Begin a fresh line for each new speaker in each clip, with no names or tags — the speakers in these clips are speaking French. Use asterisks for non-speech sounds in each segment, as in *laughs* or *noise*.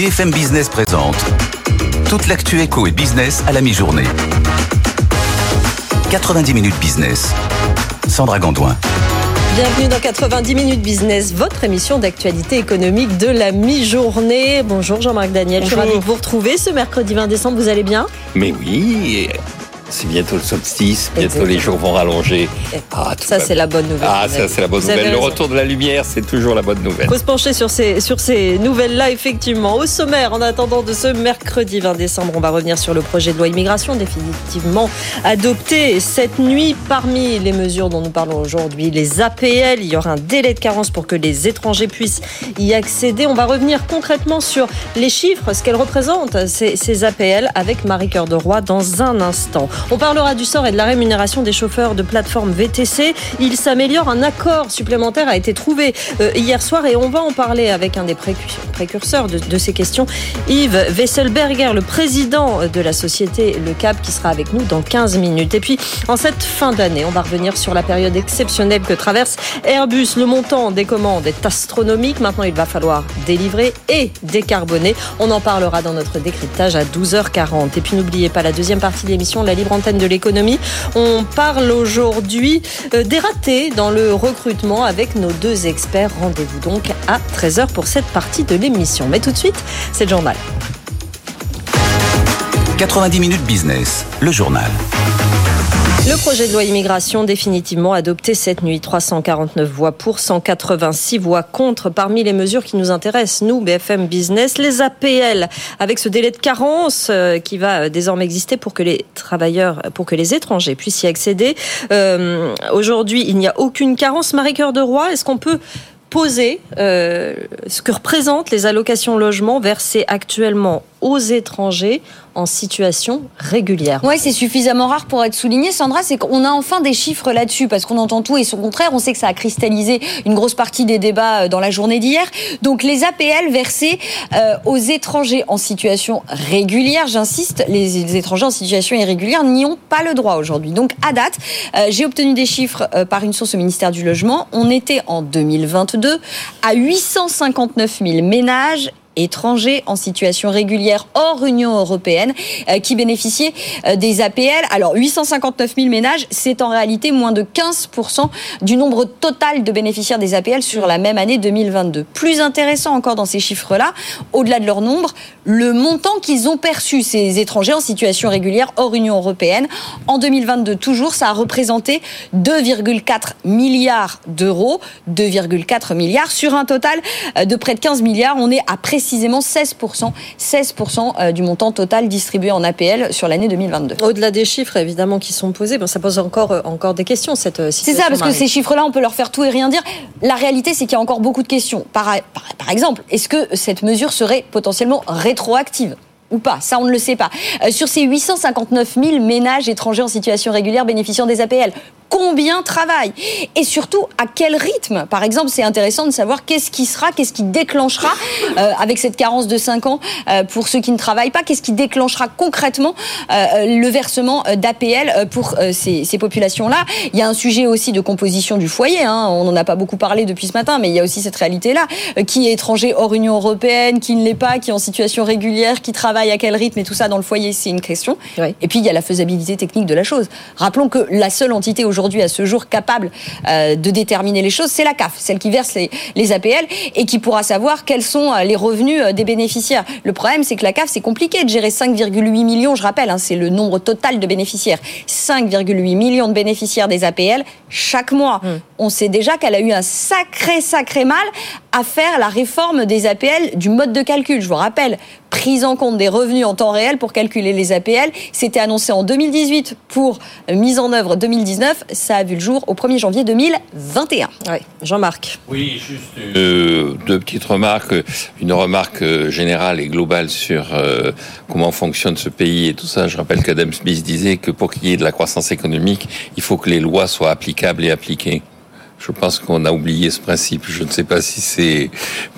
BFM Business présente toute l'actu éco et business à la mi-journée. 90 minutes business. Sandra Gondouin.
Bienvenue dans 90 minutes business, votre émission d'actualité économique de la mi-journée. Bonjour Jean-Marc Daniel, je suis ravi de vous retrouver ce mercredi 20 décembre, vous allez bien?
Mais oui, c'est bientôt le solstice, bientôt les jours vont rallonger.
Ah, ça, c'est la bonne nouvelle.
Ah, ça, c'est la bonne nouvelle. Le retour de la lumière, c'est toujours la bonne nouvelle.
Il faut se pencher sur ces, sur ces nouvelles-là, effectivement. Au sommaire, en attendant de ce mercredi 20 décembre, on va revenir sur le projet de loi immigration, définitivement adopté cette nuit. Parmi les mesures dont nous parlons aujourd'hui, les APL, il y aura un délai de carence pour que les étrangers puissent y accéder. On va revenir concrètement sur les chiffres, ce qu'elles représentent, ces, ces APL, avec Marie-Cœur de Roy dans un instant. On parlera du sort et de la rémunération des chauffeurs de plateforme VTC. Il s'améliore. Un accord supplémentaire a été trouvé euh, hier soir et on va en parler avec un des précurseurs de, ces questions, Yves Wesselberger, le président de la société Le Cap, qui sera avec nous dans 15 minutes. Et puis, en cette fin d'année, on va revenir sur la période exceptionnelle que traverse Airbus. Le montant des commandes est astronomique. Maintenant, il va falloir délivrer et décarboner. On en parlera dans notre décryptage à 12h40. Et puis, n'oubliez pas la deuxième partie de l'émission, la libre de l'économie. On parle aujourd'hui euh, des ratés dans le recrutement avec nos deux experts. Rendez-vous donc à 13h pour cette partie de l'émission. Mais tout de suite, c'est le journal.
90 minutes business, le journal.
Le projet de loi immigration définitivement adopté cette nuit. 349 voix pour, 186 voix contre. Parmi les mesures qui nous intéressent, nous, BFM Business, les APL, avec ce délai de carence euh, qui va euh, désormais exister pour que les travailleurs, pour que les étrangers puissent y accéder. Euh, aujourd'hui, il n'y a aucune carence. Marie-Cœur de Roy, est-ce qu'on peut poser ce que représentent les allocations logement versées actuellement aux étrangers en situation régulière.
Oui, c'est suffisamment rare pour être souligné. Sandra, c'est qu'on a enfin des chiffres là-dessus, parce qu'on entend tout et son contraire. On sait que ça a cristallisé une grosse partie des débats euh, dans la journée d'hier. Donc les APL versés euh, aux étrangers en situation régulière, j'insiste, les, étrangers en situation irrégulière n'y ont pas le droit aujourd'hui. Donc à date, euh, j'ai obtenu des chiffres par une source au ministère du Logement. On était en 2022 à 859 000 ménages étrangers en situation régulière hors Union européenne euh, qui bénéficiaient euh, des APL. Alors 859 000 ménages, c'est en réalité moins de 15% du nombre total de bénéficiaires des APL sur la même année 2022. Plus intéressant encore dans ces chiffres-là, au-delà de leur nombre, le montant qu'ils ont perçu, ces étrangers en situation régulière hors Union européenne. En 2022, toujours, ça a représenté 2,4 milliards d'euros, 2,4 milliards sur un total euh, de près de 15 milliards. On est à précisément 16%, 16% euh, du montant total distribué en APL sur l'année 2022.
Au-delà des chiffres, évidemment, qui sont posés, bon, ça pose encore, euh, encore des questions, cette situation.
C'est ça, parce que ces chiffres-là, on peut leur faire tout et rien dire. La réalité, c'est qu'il y a encore beaucoup de questions. Par, par, par exemple, est-ce que cette mesure serait potentiellement rétroactive ou pas, ça on ne le sait pas. Euh, sur ces 859 000 ménages étrangers en situation régulière bénéficiant des APL, combien travaillent et surtout à quel rythme. Par exemple, c'est intéressant de savoir qu'est-ce qui sera, qu'est-ce qui déclenchera euh, avec cette carence de 5 ans euh, pour ceux qui ne travaillent pas, qu'est-ce qui déclenchera concrètement euh, le versement d'APL pour ces, ces populations-là. Il y a un sujet aussi de composition du foyer, hein. on n'en a pas beaucoup parlé depuis ce matin, mais il y a aussi cette réalité-là. qui est étranger hors Union européenne, qui ne l'est pas, qui est en situation régulière, qui travaille à quel rythme et tout ça dans le foyer, c'est une question. Et puis il y a la faisabilité technique de la chose. Rappelons que la seule entité aujourd'hui aujourd'hui à ce jour capable euh, de déterminer les choses, c'est la CAF, celle qui verse les, APL et qui pourra savoir quels sont euh, les revenus euh, des bénéficiaires. Le problème, c'est que la CAF, c'est compliqué de gérer 5,8 millions, je rappelle, hein, c'est le nombre total de bénéficiaires. 5,8 millions de bénéficiaires des APL chaque mois. Hum. On sait déjà qu'elle a eu un sacré, sacré mal à faire la réforme des APL du mode de calcul. Je vous rappelle, prise en compte des revenus en temps réel pour calculer les APL. C'était annoncé en 2018 pour mise en œuvre 2019. Ça a vu le jour au 1er janvier 2021.
Jean-Marc.
Oui, juste euh, deux petites remarques. Une remarque euh, générale et globale sur euh, comment fonctionne ce pays et tout ça. Je rappelle qu'Adam Smith disait que pour qu'il y ait de la croissance économique, il faut que les lois soient applicables et appliquées. Je pense qu'on a oublié ce principe. Je ne sais pas si c'est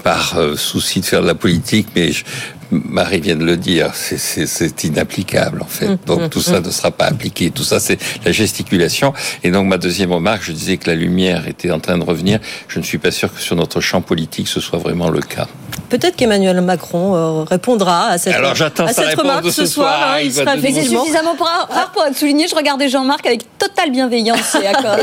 par souci de faire de la politique, mais je, Marie vient de le dire, c'est inapplicable en fait. Hum, donc hum, tout ça hum. ne sera pas appliqué. Tout ça, c'est la gesticulation. Et donc ma deuxième remarque, je disais que la lumière était en train de revenir. Je ne suis pas sûr que sur notre champ politique, ce soit vraiment le cas.
Peut-être qu'Emmanuel Macron euh, répondra à cette,
Alors, j'attends
à
sa
cette
réponse
remarque
de
ce
ce
soir.
soir,
hein,
il
sera
Mais c'est suffisamment pour- rare pour être souligné. Je regardais Jean-Marc avec totale bienveillance et accord.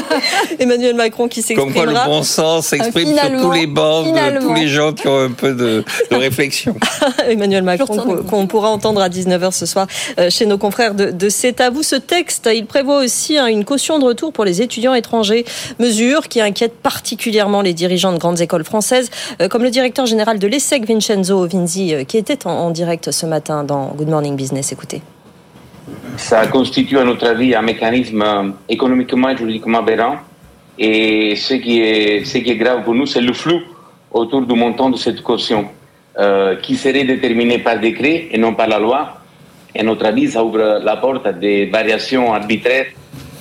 *laughs*
Emmanuel Macron qui
Comme quoi le bon sens s'exprime sur tous les bancs de tous les gens qui ont un peu de, de réflexion. *laughs* *laughs*
Emmanuel Macron qu'on pourra entendre à 19h ce soir euh, chez nos confrères de, de C'est à vous. Ce texte, il prévoit aussi hein, une caution de retour pour les étudiants étrangers, mesure qui inquiète particulièrement les dirigeants de grandes écoles françaises, euh, comme le directeur général de l'ESSEC, Vincenzo Vinzi, euh, qui était en, en direct ce matin dans Good Morning Business. Écoutez.
Ça constitue à notre avis un mécanisme économiquement et juridiquement aberrant. Et ce qui est, ce qui est grave pour nous, c'est le flou autour du montant de cette caution, euh, qui serait déterminé par décret et non par la loi. Et notre avis, ça ouvre la porte à des variations arbitraires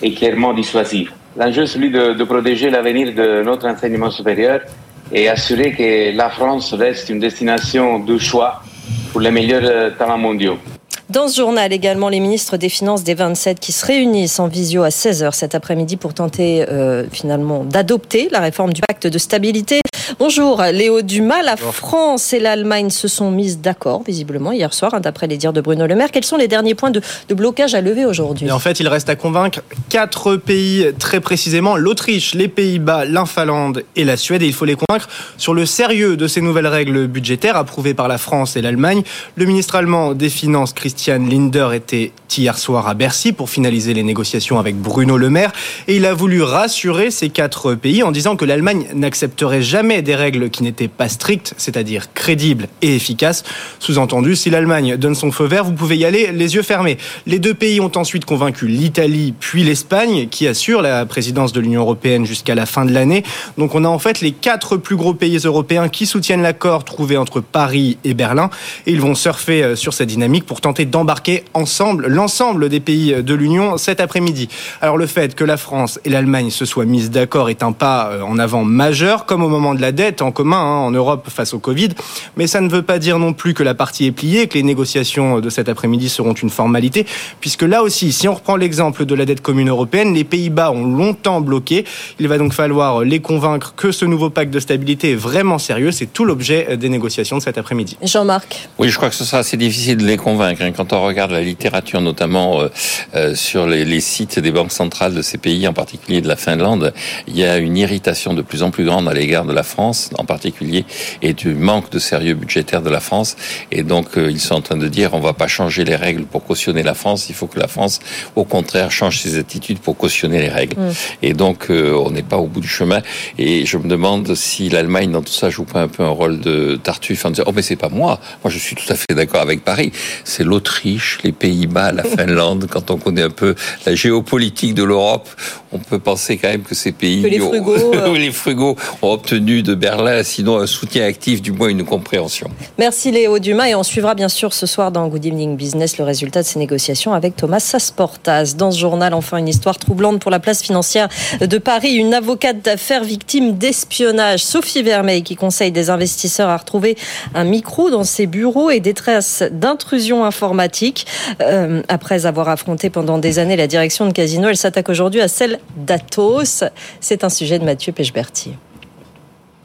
et clairement dissuasives. L'enjeu est celui de, de protéger l'avenir de notre enseignement supérieur et assurer que la France reste une destination de choix pour les meilleurs euh, talents mondiaux.
Dans ce journal également, les ministres des Finances des 27 qui se réunissent en visio à 16h cet après-midi pour tenter euh, finalement d'adopter la réforme du pacte de stabilité. Bonjour Léo Dumas, la France et l'Allemagne se sont mises d'accord visiblement hier soir, hein, d'après les dires de Bruno Le Maire. Quels sont les derniers points de, de blocage à lever aujourd'hui?
En fait, il reste à convaincre quatre pays très précisément l'Autriche, les Pays-Bas, la Finlande et la Suède. Et il faut les convaincre sur le sérieux de ces nouvelles règles budgétaires approuvées par la France et l'Allemagne. Le ministre allemand des Finances, Christian Linder, était hier soir à Bercy pour finaliser les négociations avec Bruno Le Maire. Et il a voulu rassurer ces quatre pays en disant que l'Allemagne n'accepterait jamais des règles qui n'étaient pas strictes, c'est-à-dire crédibles et efficaces. Sous-entendu, si l'Allemagne donne son feu vert, vous pouvez y aller les yeux fermés. Les deux pays ont ensuite convaincu l'Italie puis l'Espagne, qui assure la présidence de l'Union européenne jusqu'à la fin de l'année. Donc on a en fait les quatre plus gros pays européens qui soutiennent l'accord trouvé entre Paris et Berlin. Et ils vont surfer euh, sur cette dynamique pour tenter d'embarquer ensemble l'ensemble des pays de l'Union cet après-midi. Alors le fait que la France et l'Allemagne se soient mises d'accord est un pas euh, en avant majeur, comme au moment de la dette en commun hein, en Europe face au Covid. Mais ça ne veut pas dire non plus que la partie est pliée, que les négociations de cet après-midi seront une formalité, puisque là aussi, si on reprend l'exemple de la dette commune européenne, les Pays-Bas ont longtemps bloqué. Il va donc falloir les convaincre que ce nouveau pacte de stabilité est vraiment sérieux. C'est tout l'objet des négociations de cet après-midi.
Jean-Marc.
Oui, je crois que ce sera assez difficile de les convaincre. hein. Quand on regarde la littérature, notamment euh, euh, sur les, les sites des banques centrales de ces pays, en particulier de la Finlande, il y a une irritation de plus en plus grande à l'égard de la France, en particulier, et du manque de sérieux budgétaire de la France. Et donc, euh, ils sont en train de dire, on va pas changer les règles pour cautionner la France. Il faut que la France, au contraire, change ses attitudes pour cautionner les règles. Et donc, euh, on n'est pas au bout du chemin. Et je me demande si l'Allemagne, dans tout ça, joue pas un peu un rôle de tartuffe en disant, oh, mais c'est pas moi. Moi, je suis tout à fait d'accord avec Paris. C'est l'Autriche, les Pays-Bas, la Finlande. *laughs* Quand on connaît un peu la géopolitique de l'Europe, on peut penser quand même que ces pays,
Que les
ont-
frugaux, *laughs* euh,
les frugaux ont obtenu de Berlin, sinon un soutien actif, du moins une compréhension.
Merci Léo Dumas et on suivra bien sûr ce soir dans Good Evening Business le résultat de ces négociations avec Thomas Sasportas. Dans ce journal, enfin une histoire troublante pour la place financière de Paris. Une avocate d'affaires victime d'espionnage, Sophie Vermeil, qui conseille des investisseurs à retrouver un micro dans ses bureaux et des traces d'intrusion informatique. Euh, après avoir affronté pendant des années la direction de Casino, elle s'attaque aujourd'hui à celle d'Atos. C'est un sujet de Mathieu Pechberti.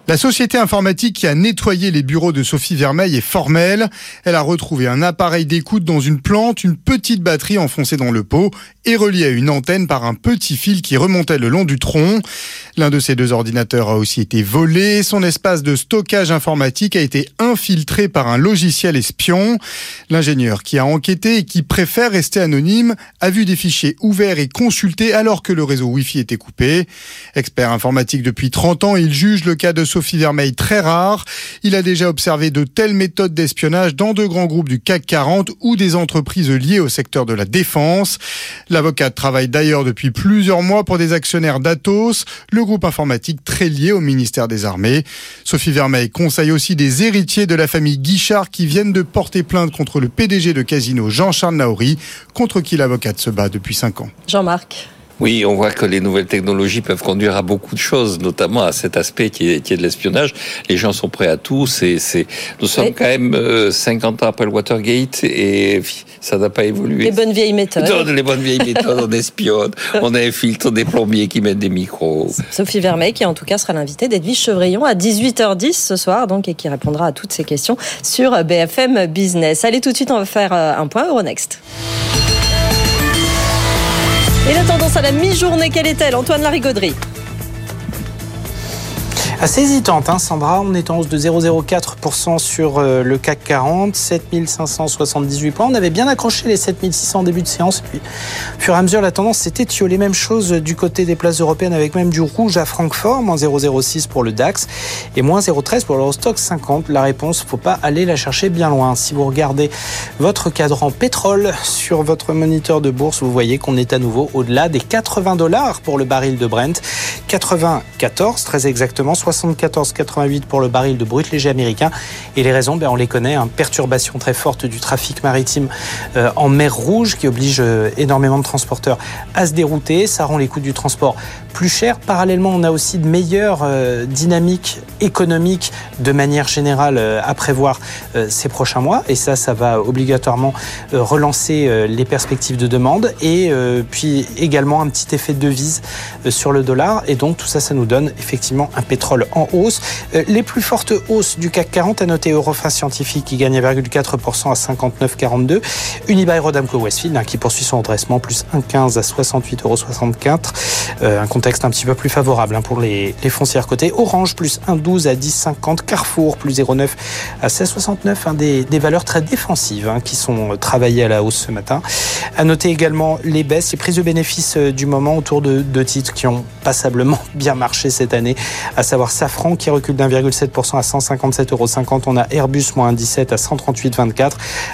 La société informatique qui a nettoyé les bureaux de Sophie Vermeil est formelle. Elle a retrouvé un appareil d'écoute dans une plante, une petite batterie enfoncée dans le pot et reliée à une antenne par un petit fil qui remontait le long du tronc. L'un de ces deux ordinateurs a aussi été volé. Son espace de stockage informatique a été infiltré par un logiciel espion. L'ingénieur qui a enquêté et qui préfère rester anonyme a vu des fichiers ouverts et consultés alors que le réseau Wi-Fi était coupé. Expert informatique depuis 30 ans, il juge le cas de Sophie Vermeil très rare. Il a déjà observé de telles méthodes d'espionnage dans de grands groupes du CAC 40 ou des entreprises liées au secteur de la défense. L'avocate travaille d'ailleurs depuis plusieurs mois pour des actionnaires d'Atos, le groupe informatique très lié au ministère des Armées. Sophie Vermeil conseille aussi des héritiers de la famille Guichard qui viennent de porter plainte contre le PDG de Casino Jean-Charles Naouri, contre qui l'avocate se bat depuis 5 ans.
Jean-Marc.
Oui, on voit que les nouvelles technologies peuvent conduire à beaucoup de choses, notamment à cet aspect qui est, qui est de l'espionnage. Les gens sont prêts à tout. C'est, c'est... Nous sommes quand même 50 ans après le Watergate et ça n'a pas évolué.
Les bonnes vieilles méthodes.
Les bonnes vieilles méthodes, on espionne, *laughs* on infiltre des plombiers qui mettent des micros.
Sophie Vermeil, qui en tout cas sera l'invitée d'Edwige Chevrillon à 18h10 ce soir, donc, et qui répondra à toutes ces questions sur BFM Business. Allez, tout de suite, on va faire euh, un point Euronext. Et la tendance à la mi-journée, quelle est-elle Antoine Larigauderie?
Assez hésitante, hein, Sandra. On est en hausse de 0,04% sur euh, le CAC 40, 7578 points. On avait bien accroché les 7600 en début de séance. puis, au fur et à mesure, la tendance s'est étiolée. Même chose du côté des places européennes avec même du rouge à Francfort, moins 0,06 pour le DAX et moins 0,13 pour l'Eurostock 50. La réponse, faut pas aller la chercher bien loin. Si vous regardez votre cadran pétrole sur votre moniteur de bourse, vous voyez qu'on est à nouveau au-delà des 80 dollars pour le baril de Brent. 94, très exactement, 74,88 pour le baril de brut léger américain. Et les raisons, ben, on les connaît, hein. perturbation très forte du trafic maritime euh, en mer Rouge qui oblige euh, énormément de transporteurs à se dérouter. Ça rend les coûts du transport plus chers. Parallèlement, on a aussi de meilleures euh, dynamiques économiques de manière générale à prévoir ces prochains mois. Et ça, ça va obligatoirement relancer les perspectives de demande. Et puis également un petit effet de devise sur le dollar. Et donc tout ça, ça nous donne effectivement un pétrole en hausse. Euh, les plus fortes hausses du CAC 40 a noté Eurofins Scientifique qui gagne 1,4% à 59,42. Unibail Rodamco Westfield hein, qui poursuit son redressement plus 1,15 à 68,64 euros. Euh, contexte un petit peu plus favorable hein, pour les, foncières cotées. Orange plus 1,12 à 10,50. Carrefour plus 0,9 à 16,69. Hein, des, des, valeurs très défensives qui sont travaillées à la hausse ce matin. À noter également les baisses, les prises de bénéfices euh, du moment autour de deux titres qui ont passablement *laughs* bien marché cette année, à savoir Safran qui recule d'1,7% à 157,50 euros. On a Airbus moins 17 à 138,24.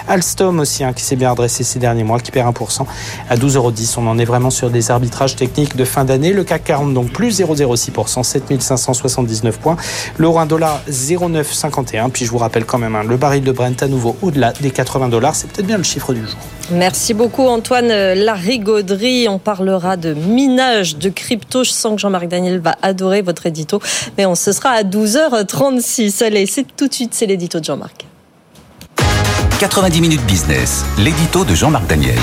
Alstom aussi hein, qui s'est bien redressé ces derniers mois, qui perd 1% à 12,10 euros. On en est vraiment sur des arbitrages techniques de fin d'année. Le CAC 40 donc plus 0,06%, 7579 points. L'euro 1 dollar 0,951. Puis je vous rappelle quand même, hein, le baril de Brent à nouveau au-delà des 80 dollars. C'est peut-être bien le chiffre du jour.
Merci beaucoup Antoine Larigauderie. On parlera de minage de crypto. Je sens que Jean-Marc Daniel va adorer votre édito. Mais on ce sera à 12h36. Allez, c'est tout de suite, c'est l'édito de Jean-Marc.
90 minutes business, l'édito de Jean-Marc Daniel.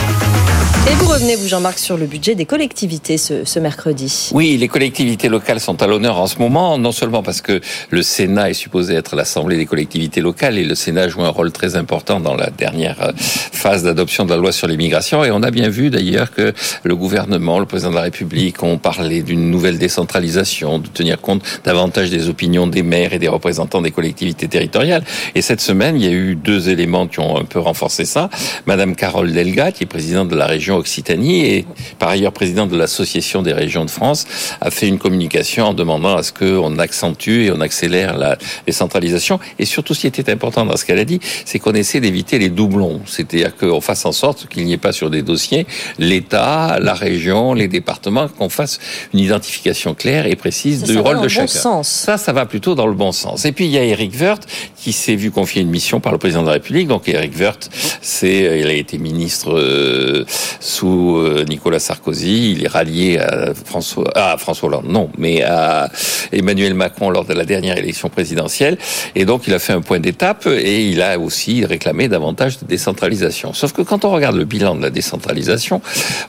Et vous revenez, vous Jean-Marc, sur le budget des collectivités ce, ce, mercredi.
Oui, les collectivités locales sont à l'honneur en ce moment, non seulement parce que le Sénat est supposé être l'Assemblée des collectivités locales et le Sénat joue un rôle très important dans la dernière euh, phase d'adoption de la loi sur l'immigration. Et on a bien vu d'ailleurs que le gouvernement, le président de la République ont parlé d'une nouvelle décentralisation, de tenir compte davantage des opinions des maires et des représentants des collectivités territoriales. Et cette semaine, il y a eu deux éléments qui ont un peu renforcé ça. Madame Carole Delga, qui est présidente de la région Occitanie et par ailleurs président de l'Association des régions de France, a fait une communication en demandant à ce qu'on accentue et on accélère la décentralisation. Et surtout, ce qui était important dans ce qu'elle a dit, c'est qu'on essaie d'éviter les doublons. C'est-à-dire qu'on fasse en sorte qu'il n'y ait pas sur des dossiers l'État, la région, les départements, qu'on fasse une identification claire et précise du rôle de chacun.
sens.
Ça, ça va plutôt dans le bon sens. Et puis, il y a Eric Woerth qui s'est vu confier une mission par le président de la République. Donc, Eric Woerth, c'est, il a été ministre euh, sous euh, Nicolas Sarkozy. Il est rallié à François, à François Hollande, non, mais à Emmanuel Macron lors de la dernière élection présidentielle. Et donc, il a fait un point d'étape et il a aussi réclamé davantage de décentralisation. Sauf que quand on regarde le bilan de la décentralisation,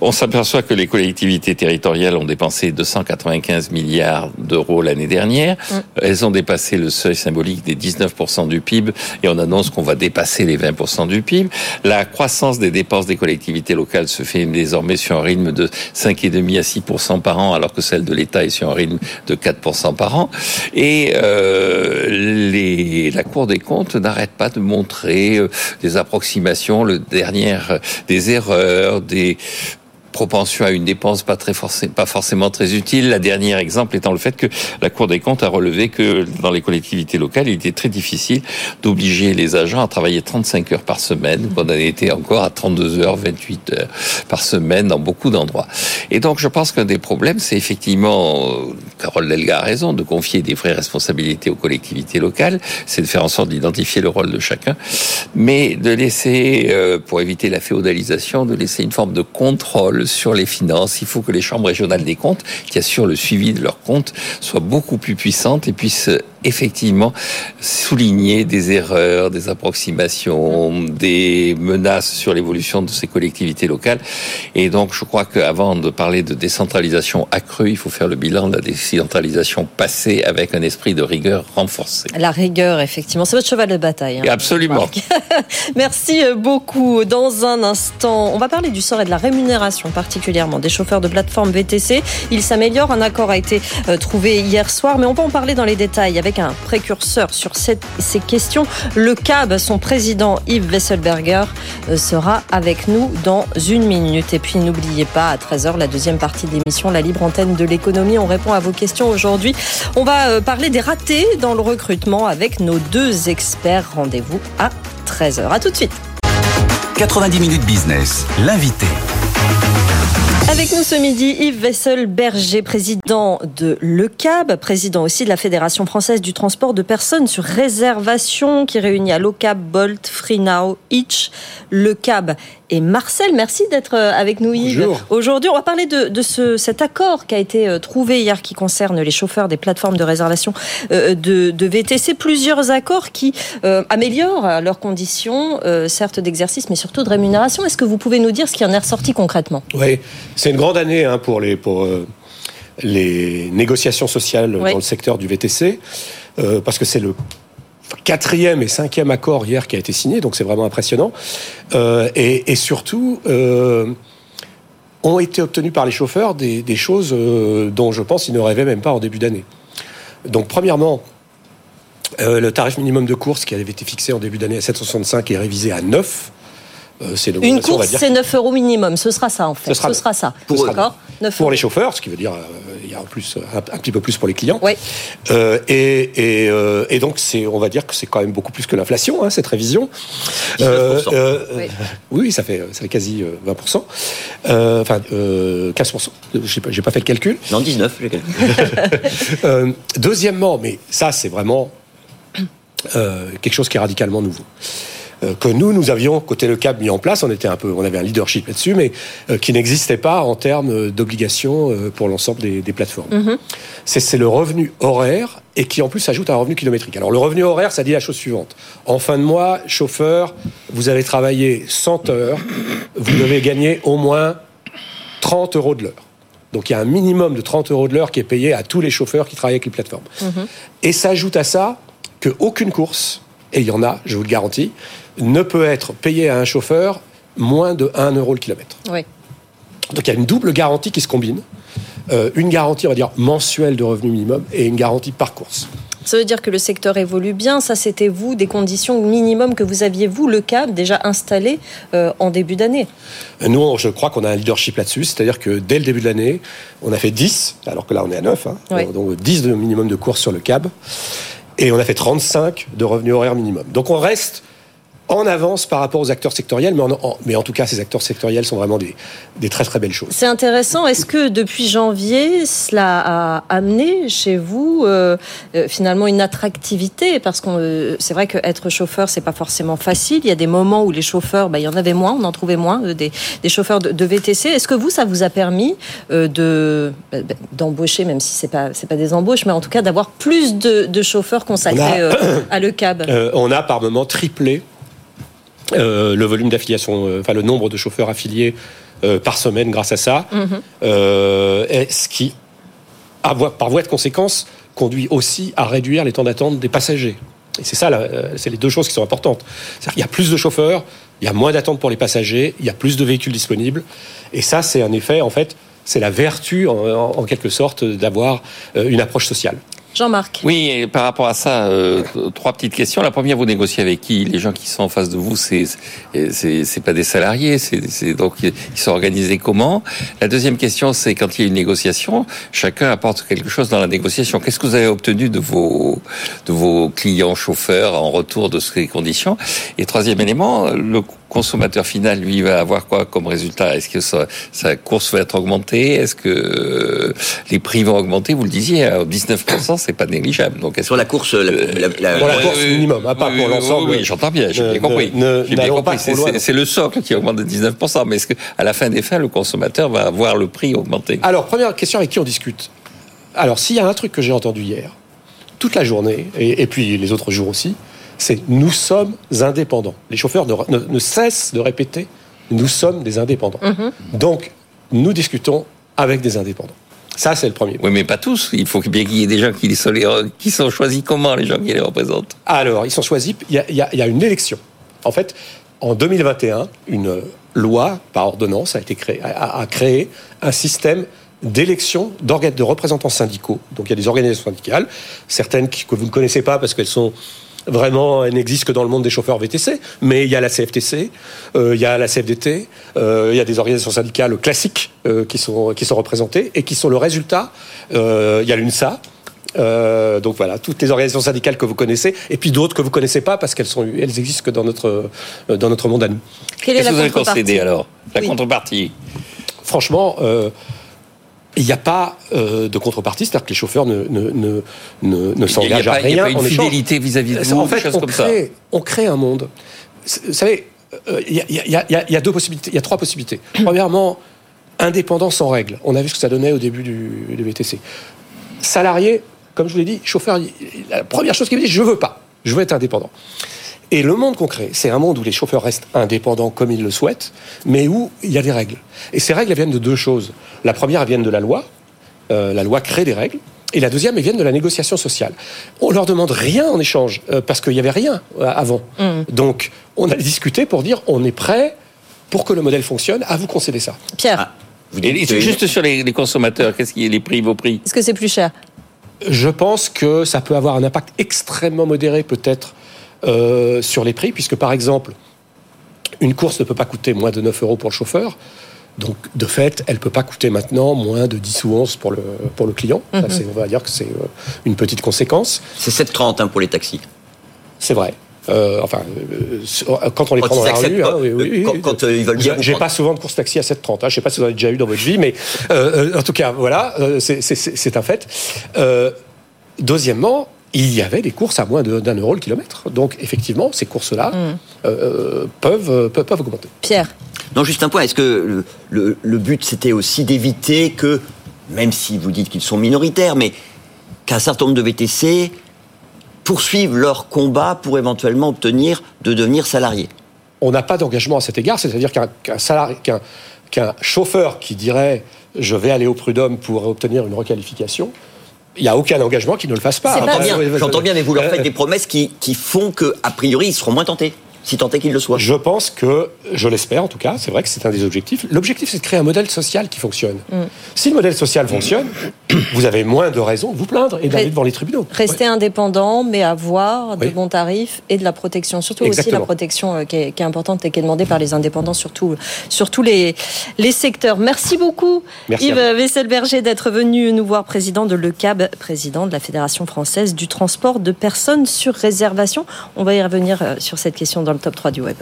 on s'aperçoit que les collectivités territoriales ont dépensé 295 milliards d'euros l'année dernière. Mm. Elles ont dépassé le seuil symbolique des 19% du PIB et on annonce qu'on va dépasser les 20% du PIB. La croissance des dépenses des collectivités locales se fait désormais sur un rythme de 5,5 à 6% par an, alors que celle de l'État est sur un rythme de 4% par an. Et euh, les, la Cour des comptes n'arrête pas de montrer euh, des approximations, le dernière des erreurs, des propension à une dépense pas très pas forcément très utile. La dernière exemple étant le fait que la Cour des comptes a relevé que dans les collectivités locales, il était très difficile d'obliger les agents à travailler 35 heures par semaine, qu'on en était encore à 32 heures, 28 heures par semaine dans beaucoup d'endroits. Et donc, je pense qu'un des problèmes, c'est effectivement, euh, Carole Delga a raison, de confier des vraies responsabilités aux collectivités locales, c'est de faire en sorte d'identifier le rôle de chacun, mais de laisser, euh, pour éviter la féodalisation, de laisser une forme de contrôle sur les finances. Il faut que les chambres régionales des comptes, qui assurent le suivi de leurs comptes, soient beaucoup plus puissantes et puissent effectivement souligner des erreurs, des approximations, des menaces sur l'évolution de ces collectivités locales. Et donc, je crois qu'avant de parler de décentralisation accrue, il faut faire le bilan de la décentralisation passée avec un esprit de rigueur renforcé.
La rigueur, effectivement, c'est votre cheval de bataille.
Hein. Absolument. *laughs*
Merci beaucoup. Dans un instant, on va parler du sort et de la rémunération particulièrement des chauffeurs de plateforme VTC. Il s'améliore. Un accord a été euh, trouvé hier soir, mais on va en parler dans les détails avec un précurseur sur ces questions. Le CAB, son président Yves Wesselberger, euh, sera avec nous dans une minute. Et puis n'oubliez pas, à 13h, la deuxième partie de l'émission, la libre antenne de l'économie. On répond à vos questions aujourd'hui. On va euh, parler des ratés dans le recrutement avec nos deux experts. Rendez-vous à 13h. À tout de suite.
90 minutes business, l'invité.
Avec nous ce midi, Yves Wessel-Berger, président de l'ECAB, président aussi de la Fédération française du transport de personnes sur réservation qui réunit à l'OCAB, Bolt, FreeNow, Itch, l'ECAB et Marcel. Merci d'être euh, avec nous Yves. Aujourd'hui, on va parler de, de ce, cet accord qui a été euh, trouvé hier qui concerne les chauffeurs des plateformes de réservation euh, de, de VTC. Plusieurs accords qui améliorent leurs conditions, certes d'exercice, mais surtout de rémunération. Est-ce que vous pouvez nous dire ce qui en est ressorti concrètement?
Oui, c'est une grande année hein, pour les pour les négociations sociales dans le secteur du VTC, parce que c'est le quatrième et cinquième accord hier qui a été signé, donc c'est vraiment impressionnant. Euh, et, surtout, euh, ont été obtenus par les chauffeurs des, choses euh, dont je pense ils ne rêvaient même pas en début d'année. Donc premièrement, le tarif minimum de course qui avait été fixé en début d'année à 765 est révisé à 9.
Une course, c'est 9 euros minimum. Ce sera ça, en fait.
Ce sera,
ça.
Pour, pour les chauffeurs, ce qui veut dire il y a en plus un, petit peu plus pour les clients.
Oui.
Euh, et, euh, et, donc c'est, on va dire que c'est quand même beaucoup plus que l'inflation hein, cette révision.
Euh,
oui. oui. ça fait ça fait quasi 20%. enfin 15%. J'ai pas, j'ai pas fait le calcul.
Non 19. J'ai
calculé. *laughs* deuxièmement, mais ça c'est vraiment quelque chose qui est radicalement nouveau. Euh, que nous, nous avions, côté le CAB, mis en place. On était un peu, on avait un leadership là-dessus, mais euh, qui n'existait pas en termes d'obligations euh, pour l'ensemble des, plateformes. Mhm. C'est le revenu horaire et qui en plus ajoute un revenu kilométrique. Alors le revenu horaire, ça dit la chose suivante. En fin de mois, chauffeur, vous avez travaillé 100 heures, vous devez gagner au moins 30 euros de l'heure. Donc il y a un minimum de 30 euros de l'heure qui est payé à tous les chauffeurs qui travaillent avec les plateformes. Mhm. Et s'ajoute à ça qu'aucune course, et il y en a, je vous le garantis, ne peut être payé à un chauffeur moins de 1 euro le kilomètre.
Oui.
Donc il y a une double garantie qui se combine. Euh, une garantie, on va dire, mensuelle de revenu minimum et une garantie par course.
Ça veut dire que le secteur évolue bien. Ça, c'était vous, des conditions minimum que vous aviez, vous, le CAB, déjà installé euh, en début d'année
Nous, je crois qu'on a un leadership là-dessus. C'est-à-dire que dès le début de l'année, on a fait 10, alors que là, on est à 9. Hein, Donc 10 de minimum de course sur le CAB. Et on a fait 35 de revenu horaire minimum. Donc on reste en avance par rapport aux acteurs sectoriels, mais en, mais en tout cas, ces acteurs sectoriels sont vraiment des, des très très belles choses.
C'est intéressant. Est-ce que depuis janvier, cela a amené chez vous euh, euh, finalement une attractivité? Parce que euh, c'est vrai qu'être chauffeur, c'est pas forcément facile. Il y a des moments où les chauffeurs, bah, il y en avait moins, on en trouvait moins, des, des chauffeurs de, VTC. Est-ce que vous, ça vous a permis de bah, d'embaucher, même si c'est pas c'est pas des embauches, mais en tout cas d'avoir plus de, de chauffeurs consacrés à le cab *coughs*
On a par moment triplé euh, le volume d'affiliation, euh, enfin le nombre de chauffeurs affiliés euh, par semaine grâce à ça, mhm. ce qui, par voie de conséquence, conduit aussi à réduire les temps d'attente des passagers. Et c'est ça, c'est les deux choses qui sont importantes. Il y a plus de chauffeurs, il y a moins d'attente pour les passagers, il y a plus de véhicules disponibles. Et ça, c'est un effet, en fait, c'est la vertu, en quelque sorte, d'avoir une approche sociale.
Jean-Marc.
Oui, par rapport à ça, euh, trois petites questions. La première, vous négociez avec qui Les gens qui sont en face de vous, c'est c'est pas des salariés, c'est donc ils sont organisés comment La deuxième question, c'est quand il y a une négociation, chacun apporte quelque chose dans la négociation. Qu'est-ce que vous avez obtenu de vos de vos clients chauffeurs en retour de ces conditions Et troisième élément, le consommateur final, lui, va avoir quoi comme résultat? Est-ce que sa, sa, course va être augmentée? Est-ce que euh, les prix vont augmenter? Vous le disiez, 19%, c'est pas négligeable. Donc,
sur la course, la,
la, pour la course minimum, à pas pour l'ensemble.
Oui, j'entends bien, j'ai bien compris. J'ai bien compris. C'est le socle qui augmente de 19%, mais est-ce qu'à la fin des fins, le consommateur va voir le prix augmenter?
Alors, première question avec qui on discute? Alors, s'il y a un truc que j'ai entendu hier, toute la journée, et, et puis les autres jours aussi, c'est nous sommes indépendants. Les chauffeurs ne, ne, cessent de répéter nous sommes des indépendants. Mm-hmm. Donc, nous discutons avec des indépendants. Ça, c'est le premier.
Oui, mais pas tous. Il faut bien qu'il y ait des gens qui, sont, qui sont choisis comment, les gens qui les représentent?
Alors, ils sont choisis. Il y, a, il y a une élection. En fait, en 2021, une loi par ordonnance a été créée, a, a créé un système d'élection d'organes de représentants syndicaux. Donc il y a des organisations syndicales, certaines que vous ne connaissez pas parce qu'elles sont vraiment, elles n'existent que dans le monde des chauffeurs VTC, mais il y a la CFTC, euh, il y a la CFDT, euh, il y a des organisations syndicales classiques euh, qui, sont, qui sont représentées et qui sont le résultat. Euh, il y a l'UNSA, euh, donc voilà, toutes les organisations syndicales que vous connaissez, et puis d'autres que vous connaissez pas parce qu'elles sont, elles existent que dans notre dans notre monde à nous.
Quelle est
Qu'est-ce
la
que vous avez
contrepartie?
concédé alors La
Oui.
contrepartie?
Franchement. Euh, il n'y a pas euh, de contrepartie, c'est-à-dire que les chauffeurs ne, ne, ne, ne, ne
n'y
s'engagent à
pas, il y a
rien
pas
en
une fidélité vis-à-vis de vous,
en fait,
choses
on
comme ça.
crée, on crée un monde. Vous savez, il y, a- y y y deux possibilités, il y a trois possibilités. *clears throat* Premièrement, indépendant sans règles. On a vu ce que ça donnait au début du, du VTC. Salarié, comme je vous l'ai dit, chauffeur, la première chose qu'il me dit, je veux pas, je veux être indépendant. Et le monde qu'on crée, c'est un monde où les chauffeurs restent indépendants comme ils le souhaitent, mais où il y a des règles. Et ces règles, elles viennent de deux choses. La première, elles viennent de la loi. Euh, la loi crée des règles. Et la deuxième, elles viennent de la négociation sociale. On leur demande rien en échange, euh, parce qu'il n'y avait rien euh, avant. Donc, on a discuté pour dire, on est prêt pour que le modèle fonctionne, à vous concéder ça.
Pierre,
Ah, vous
Et,
dites
et
que-
juste sur les, les consommateurs, qu'est-ce qui est les prix, vos prix?
Est-ce que c'est plus cher?
Je pense que ça peut avoir un impact extrêmement modéré peut-être euh, sur les prix, puisque par exemple, une course ne peut pas coûter moins de 9 euros pour le chauffeur. Donc, de fait, elle ne peut pas coûter maintenant moins de 10 ou 11 pour le, pour le client. Ça, c'est- on va dire que c'est euh, une petite conséquence.
C'est 7,30 hein, pour les taxis.
C'est vrai. Euh, enfin, euh, quand on les
Quand
prend dans la rue, hein, oui, oui, oui,
quand-
oui.
quand, euh, ils veulent bien
J'ai pas souvent de course taxi à 7,30. Hein. Je sais pas si vous en avez déjà eu dans votre vie, mais en tout cas, voilà, c'est- un fait. Euh, deuxièmement, il y avait des courses à moins d'un euro le kilomètre. Donc, effectivement, ces courses-là
Mm.
euh, euh, peuvent, euh, peuvent, peuvent augmenter.
Pierre,
Non, juste un point. Est-ce que le, le- le but, c'était aussi d'éviter que, même si vous dites qu'ils sont minoritaires, mais qu'un certain nombre de VTC poursuivent leur combat pour éventuellement obtenir de devenir salariés?
On n'a pas d'engagement à cet égard, c'est-à-dire qu'un chauffeur qui dirait je vais aller au prud'homme pour obtenir une requalification, il n'y a aucun engagement qui ne le fasse pas.
J'entends bien, mais vous leur
Euh,
faites des promesses qui, qui font que, a priori, ils seront moins tentés, si tant est qu'ils le soient.
Je pense que, je l'espère en tout cas, c'est vrai que c'est un des objectifs. L'objectif, c'est de créer un modèle social qui fonctionne.
Mm.
Si le modèle social fonctionne, vous avez moins de raisons de vous plaindre et d'aller devant les tribunaux.
rester indépendant, mais avoir de
Oui.
bons tarifs et de la protection. Surtout aussi la protection euh, qui, est, qui est importante et qui est demandée par les indépendants sur, tout- sur tous les, les secteurs. Merci beaucoup,
Merci
Yves Vesselberger, d'être venu nous voir, président de l'ECAB, président de la Fédération française du transport de personnes sur réservation. On va y revenir euh, sur cette question dans le top 3 du web.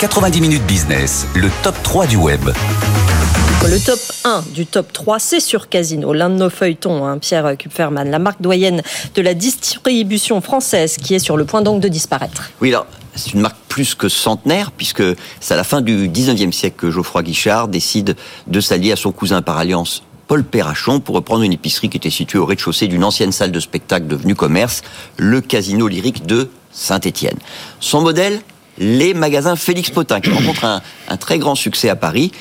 90 minutes business, le top 3 du web.
Le top 1 du top 3, c'est sur Casino, l'un de nos feuilletons, hein, Pierre Kupferman, la marque doyenne de la distribution française qui est sur le point donc de disparaître.
Oui, alors, c'est une marque plus que centenaire, puisque c'est à la fin du 19e siècle que Geoffroy Guichard décide de s'allier à son cousin par alliance Paul Perrachon pour reprendre une épicerie qui était située au rez-de-chaussée d'une ancienne salle de spectacle devenue commerce, le Casino Lyrique de Saint-Étienne. Son modèle, les magasins Félix Potin, qui *coughs* rencontrent un, un très grand succès à Paris.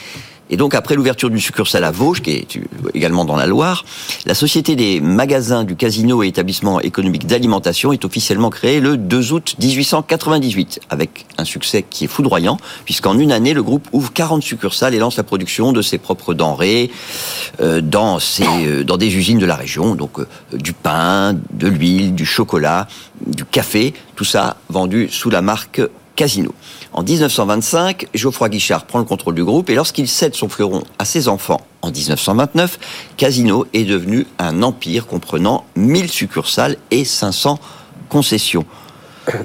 Et donc, après l'ouverture du succursale à Vosges, qui est également dans la Loire, la Société des magasins du casino et établissements économiques d'alimentation est officiellement créée le 2 août 1898, avec un succès qui est foudroyant, puisqu'en une année, le groupe ouvre 40 succursales et lance la production de ses propres denrées euh, dans, ses, euh, dans des usines de la région, donc euh, du pain, de l'huile, du chocolat, du café, tout ça vendu sous la marque Casino. En 1925, Geoffroy Guichard prend le contrôle du groupe et lorsqu'il cède son fleuron à ses enfants en 1929, Casino est devenu un empire comprenant 1000 succursales et 500 concessions.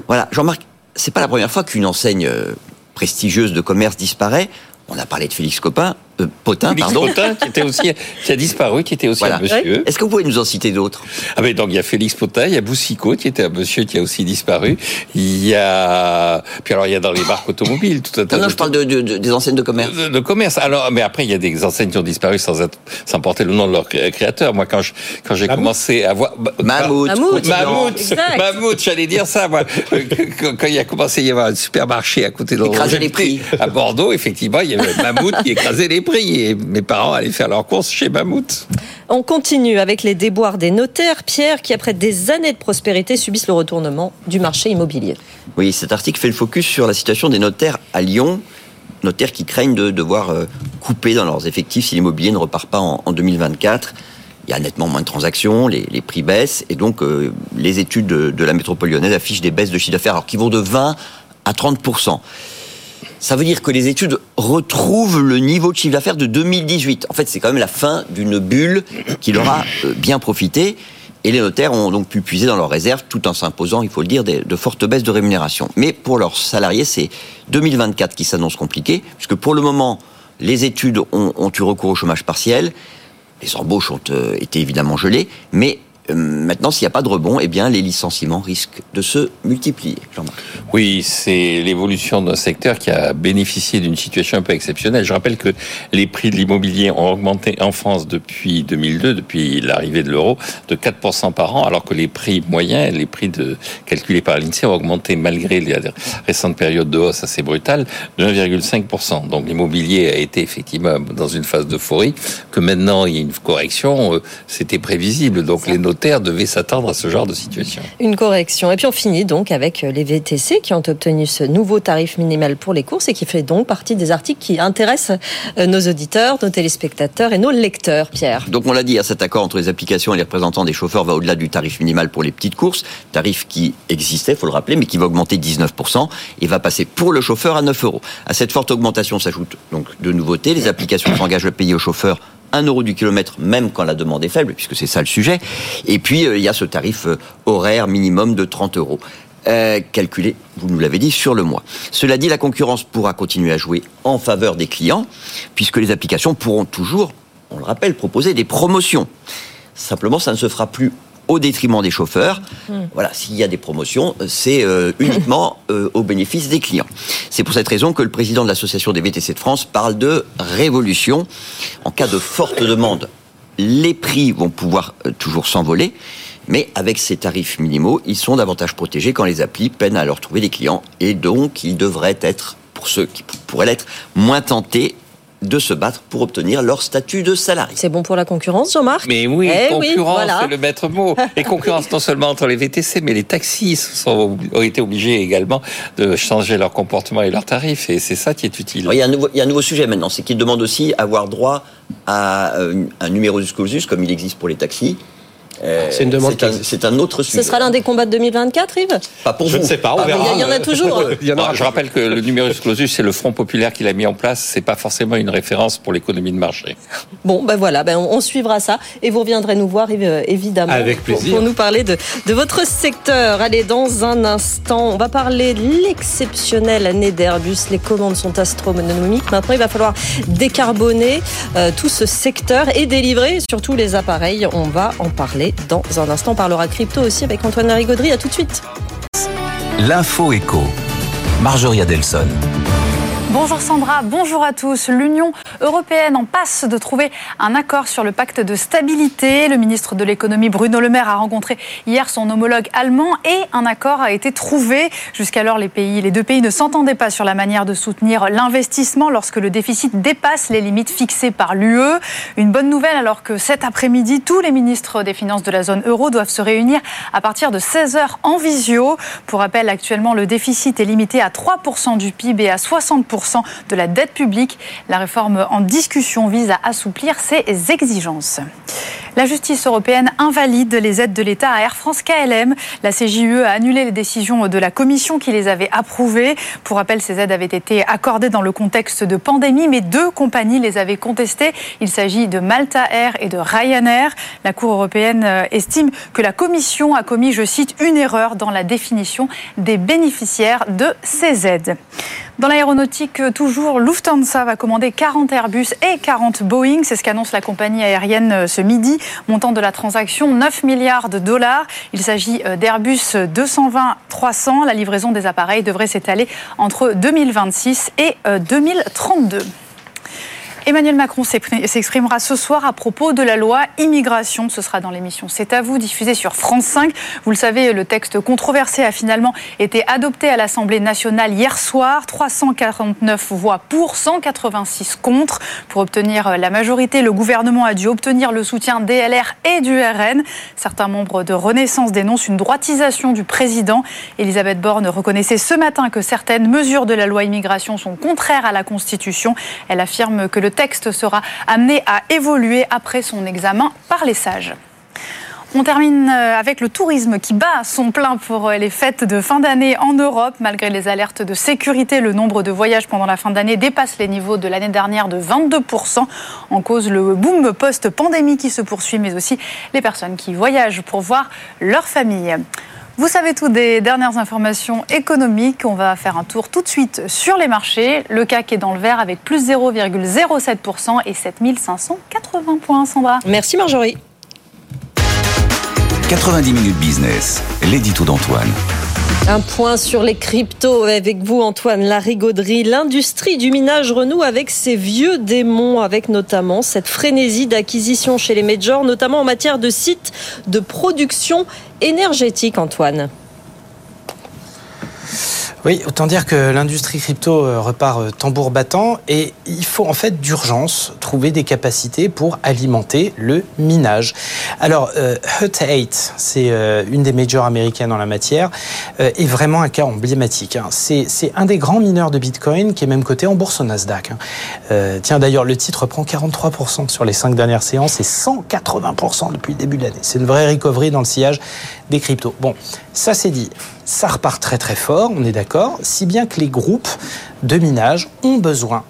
Voilà, Jean-Marc, c'est pas la première fois qu'une enseigne euh, prestigieuse de commerce disparaît. On a parlé de Félix Copin, euh, Potin,
Félix
pardon.
Potin, qui, était aussi, qui a disparu, qui était aussi
Voilà.
un monsieur.
Est-ce que vous pouvez nous en citer d'autres?
Ah mais donc il y a Félix Potin, il y a Boussicot, qui était un monsieur qui a aussi disparu. Il y a puis alors il y a dans les marques automobiles tout un tas
Non, non, je parle de, de- de- des enseignes de commerce.
de, de commerce. Alors, mais après, il y a des enseignes qui ont disparu sans, être, sans porter le nom de leur cré- créateur. Moi, quand je, quand j'ai
Mammouth.
commencé à voir
Mammouth.
Mammouth.
Mammouth,
Exact.
Mammouth, j'allais dire ça. Moi, quand quand il a commencé à y avoir un supermarché à côté de
Écraser les prix.
à Bordeaux, effectivement, il y avait Mammouth qui écrasait les prix. Et mes parents allaient faire leurs courses chez Mammouth.
On continue avec les déboires des notaires, Pierre, qui après des années de prospérité subissent le retournement du marché immobilier.
Oui, cet article fait le focus sur la situation des notaires à Lyon. Notaires qui craignent de devoir euh, couper dans leurs effectifs si l'immobilier ne repart pas en, en 2024. Il y a nettement moins de transactions, les, les prix baissent, et donc euh, les études de, de la métropole lyonnaise affichent des baisses de chiffre d'affaires alors qui vont de 20 à 30 ça veut dire que les études retrouvent le niveau de chiffre d'affaires de 2018. En fait, c'est quand même la fin d'une bulle qui leur a euh, bien profité. Et les notaires ont donc pu puiser dans leurs réserves tout en s'imposant, il faut le dire, de fortes baisses de rémunération. Mais pour leurs salariés, c'est 2024 qui s'annonce compliqué, puisque pour le moment, les études ont, eu recours au chômage partiel, les embauches ont euh, été évidemment gelées, mais maintenant, s'il n'y a pas de rebond, eh bien, les licenciements risquent de se multiplier.
Oui, c'est l'évolution d'un secteur qui a bénéficié d'une situation un peu exceptionnelle. Je rappelle que les prix de l'immobilier ont augmenté en France depuis 2002, depuis l'arrivée de l'euro, de 4% par an, alors que les prix moyens, les prix de, calculés par l'INSEE ont augmenté malgré les récentes périodes de hausse assez brutales de 1,5%. Donc l'immobilier a été effectivement dans une phase d'euphorie, que maintenant il y a une correction, euh, c'était prévisible. Donc les notaires devaient s'attendre à ce genre de situation.
Une correction. Et puis on finit donc avec les VTC qui ont obtenu ce nouveau tarif minimal pour les courses et qui fait donc partie des articles qui intéressent euh, nos auditeurs, nos téléspectateurs et nos lecteurs, Pierre.
Donc on l'a dit, hein, cet accord entre les applications et les représentants des chauffeurs va au-delà du tarif minimal pour les petites courses, tarif qui existait, faut le rappeler, mais qui va augmenter 19% et va passer pour le chauffeur à 9 euros. À cette forte augmentation s'ajoutent donc deux nouveautés. Les applications s'engagent à payer au chauffeur 1 euro du kilomètre, même quand la demande est faible, puisque c'est ça le sujet. Et puis, euh, il y a ce tarif euh, horaire minimum de 30 euros. Euh, calculé, vous nous l'avez dit, sur le mois. Cela dit, la concurrence pourra continuer à jouer en faveur des clients, puisque les applications pourront toujours, on le rappelle, proposer des promotions. Simplement, ça ne se fera plus au détriment des chauffeurs. Voilà, s'il y a des promotions, c'est euh, uniquement *coughs* euh, au bénéfice des clients. C'est pour cette raison que le président de l'association des VTC de France parle de révolution. En cas de forte demande, les prix vont pouvoir euh, toujours s'envoler. Mais avec ces tarifs minimaux, ils sont davantage protégés quand les applis peinent à leur trouver des clients. Et donc, ils devraient être, pour ceux qui pourraient l'être, moins tentés de se battre pour obtenir leur statut de salarié.
C'est bon pour la concurrence, Jean-Marc
Mais oui,
Eh oui,
concurrence,
voilà.
c'est le maître mot. Et concurrence non seulement entre les VTC, mais les taxis sont, ont été obligés également de changer leur comportement et leurs tarifs. Et c'est ça qui est utile.
Il, y a un nouveau, il y a un nouveau sujet maintenant, c'est qu'ils demandent aussi avoir droit à euh, un numéro clausus comme il existe pour les taxis. Euh,
C'est une demande
c'est un, un autre sujet.
Ce sera l'un des combats de 2024, Yves?
Pas pour
Je
vous.
ne sais pas, on verra.
il y a- en a toujours. *laughs*
Il y en aura
Ah, je rappelle que le numerus clausus, c'est le Front populaire qui l'a mis en place. C'est pas forcément une référence pour l'économie de marché.
Bon, ben voilà, ben on, on suivra ça et vous reviendrez nous voir évi- évidemment
Avec
pour-
plaisir.
Pour, nous parler de, de votre secteur. Allez, dans un instant, on va parler de l'exceptionnelle année d'Airbus. Les commandes sont astronomiques. Maintenant, il va falloir décarboner euh, tout ce secteur et délivrer surtout les appareils. On va en parler dans un instant. On parlera crypto aussi avec Antoine Larigauderie. À tout de suite.
L'info éco. Marjorie Adelson.
Bonjour Sandra, bonjour à tous. L'Union européenne en passe de trouver un accord sur le pacte de stabilité. Le ministre de l'économie Bruno Le Maire a rencontré hier son homologue allemand et un accord a été trouvé. Jusqu'alors, les deux pays ne s'entendaient pas sur la manière de soutenir l'investissement lorsque le déficit dépasse les limites fixées par l'UE. Une bonne nouvelle alors que cet après-midi, tous les ministres des Finances de la zone euro doivent se réunir à partir de 16h en visio. Pour rappel, actuellement, le déficit est limité à 3% du PIB et à 60% de la dette publique. La réforme en discussion vise à assouplir ces exigences. La justice européenne invalide les aides de l'État à Air France KLM. La CJUE a annulé les décisions de la commission qui les avait approuvées. Pour rappel, ces aides avaient été accordées dans le contexte de pandémie, mais deux compagnies les avaient contestées. Il s'agit de Malta Air et de Ryanair. La Cour européenne euh, estime que la commission a commis, je cite, une erreur dans la définition des bénéficiaires de ces aides. Dans l'aéronautique, toujours, Lufthansa va commander 40 Airbus et 40 Boeing. C'est ce qu'annonce la compagnie aérienne euh, ce midi. Montant de la transaction 9 milliards de dollars. Il s'agit euh, d'Airbus 220-300. La livraison des appareils devrait s'étaler entre 2026 et 2032. Emmanuel Macron s'exprimera ce soir à propos de la loi immigration. Ce sera dans l'émission C'est à vous, diffusée sur France 5. Vous le savez, le texte controversé a finalement été adopté à l'Assemblée nationale hier soir. 349 voix pour, 186 contre. Pour obtenir la majorité, le gouvernement a dû obtenir le soutien des LR et du RN. Certains membres de Renaissance dénoncent une droitisation du président. Elisabeth Borne reconnaissait ce matin que certaines mesures de la loi immigration sont contraires à la Constitution. Elle affirme que le texte sera amené à évoluer après son examen par les sages. On termine euh, avec le tourisme qui bat son plein pour euh, les fêtes de fin d'année en Europe. Malgré les alertes de sécurité, le nombre de voyages pendant la fin d'année dépasse les niveaux de l'année dernière de 22%. En cause le boom post-pandémie qui se poursuit, mais aussi les personnes qui voyagent pour voir leur famille. Vous savez tout des dernières informations économiques. On va faire un tour tout de suite sur les marchés. Le CAC est dans le vert avec plus 0,07% et 7580 points, Sandra.
Merci Marjorie.
90 minutes business, l'édito d'Antoine.
Un point sur les cryptos avec vous, Antoine Larigauderie. L'industrie du minage renoue avec ses vieux démons, avec notamment cette frénésie d'acquisition chez les majors, notamment en matière de sites de production énergétique, Antoine.
Oui, autant dire que l'industrie crypto euh, repart euh, tambour battant et il faut en fait d'urgence trouver des capacités pour alimenter le minage. Alors, euh, Hut 8, c'est une des majors américaines en la matière, est vraiment un cas emblématique. Hein. C'est un des grands mineurs de Bitcoin qui est même coté en bourse au Nasdaq. Hein. tiens, d'ailleurs, le titre prend 43% sur les cinq dernières séances et 180% depuis le début de l'année. C'est une vraie recovery dans le sillage des cryptos. Bon, ça c'est dit. Ça repart très très fort, on est d'accord, si bien que les groupes de minage ont besoin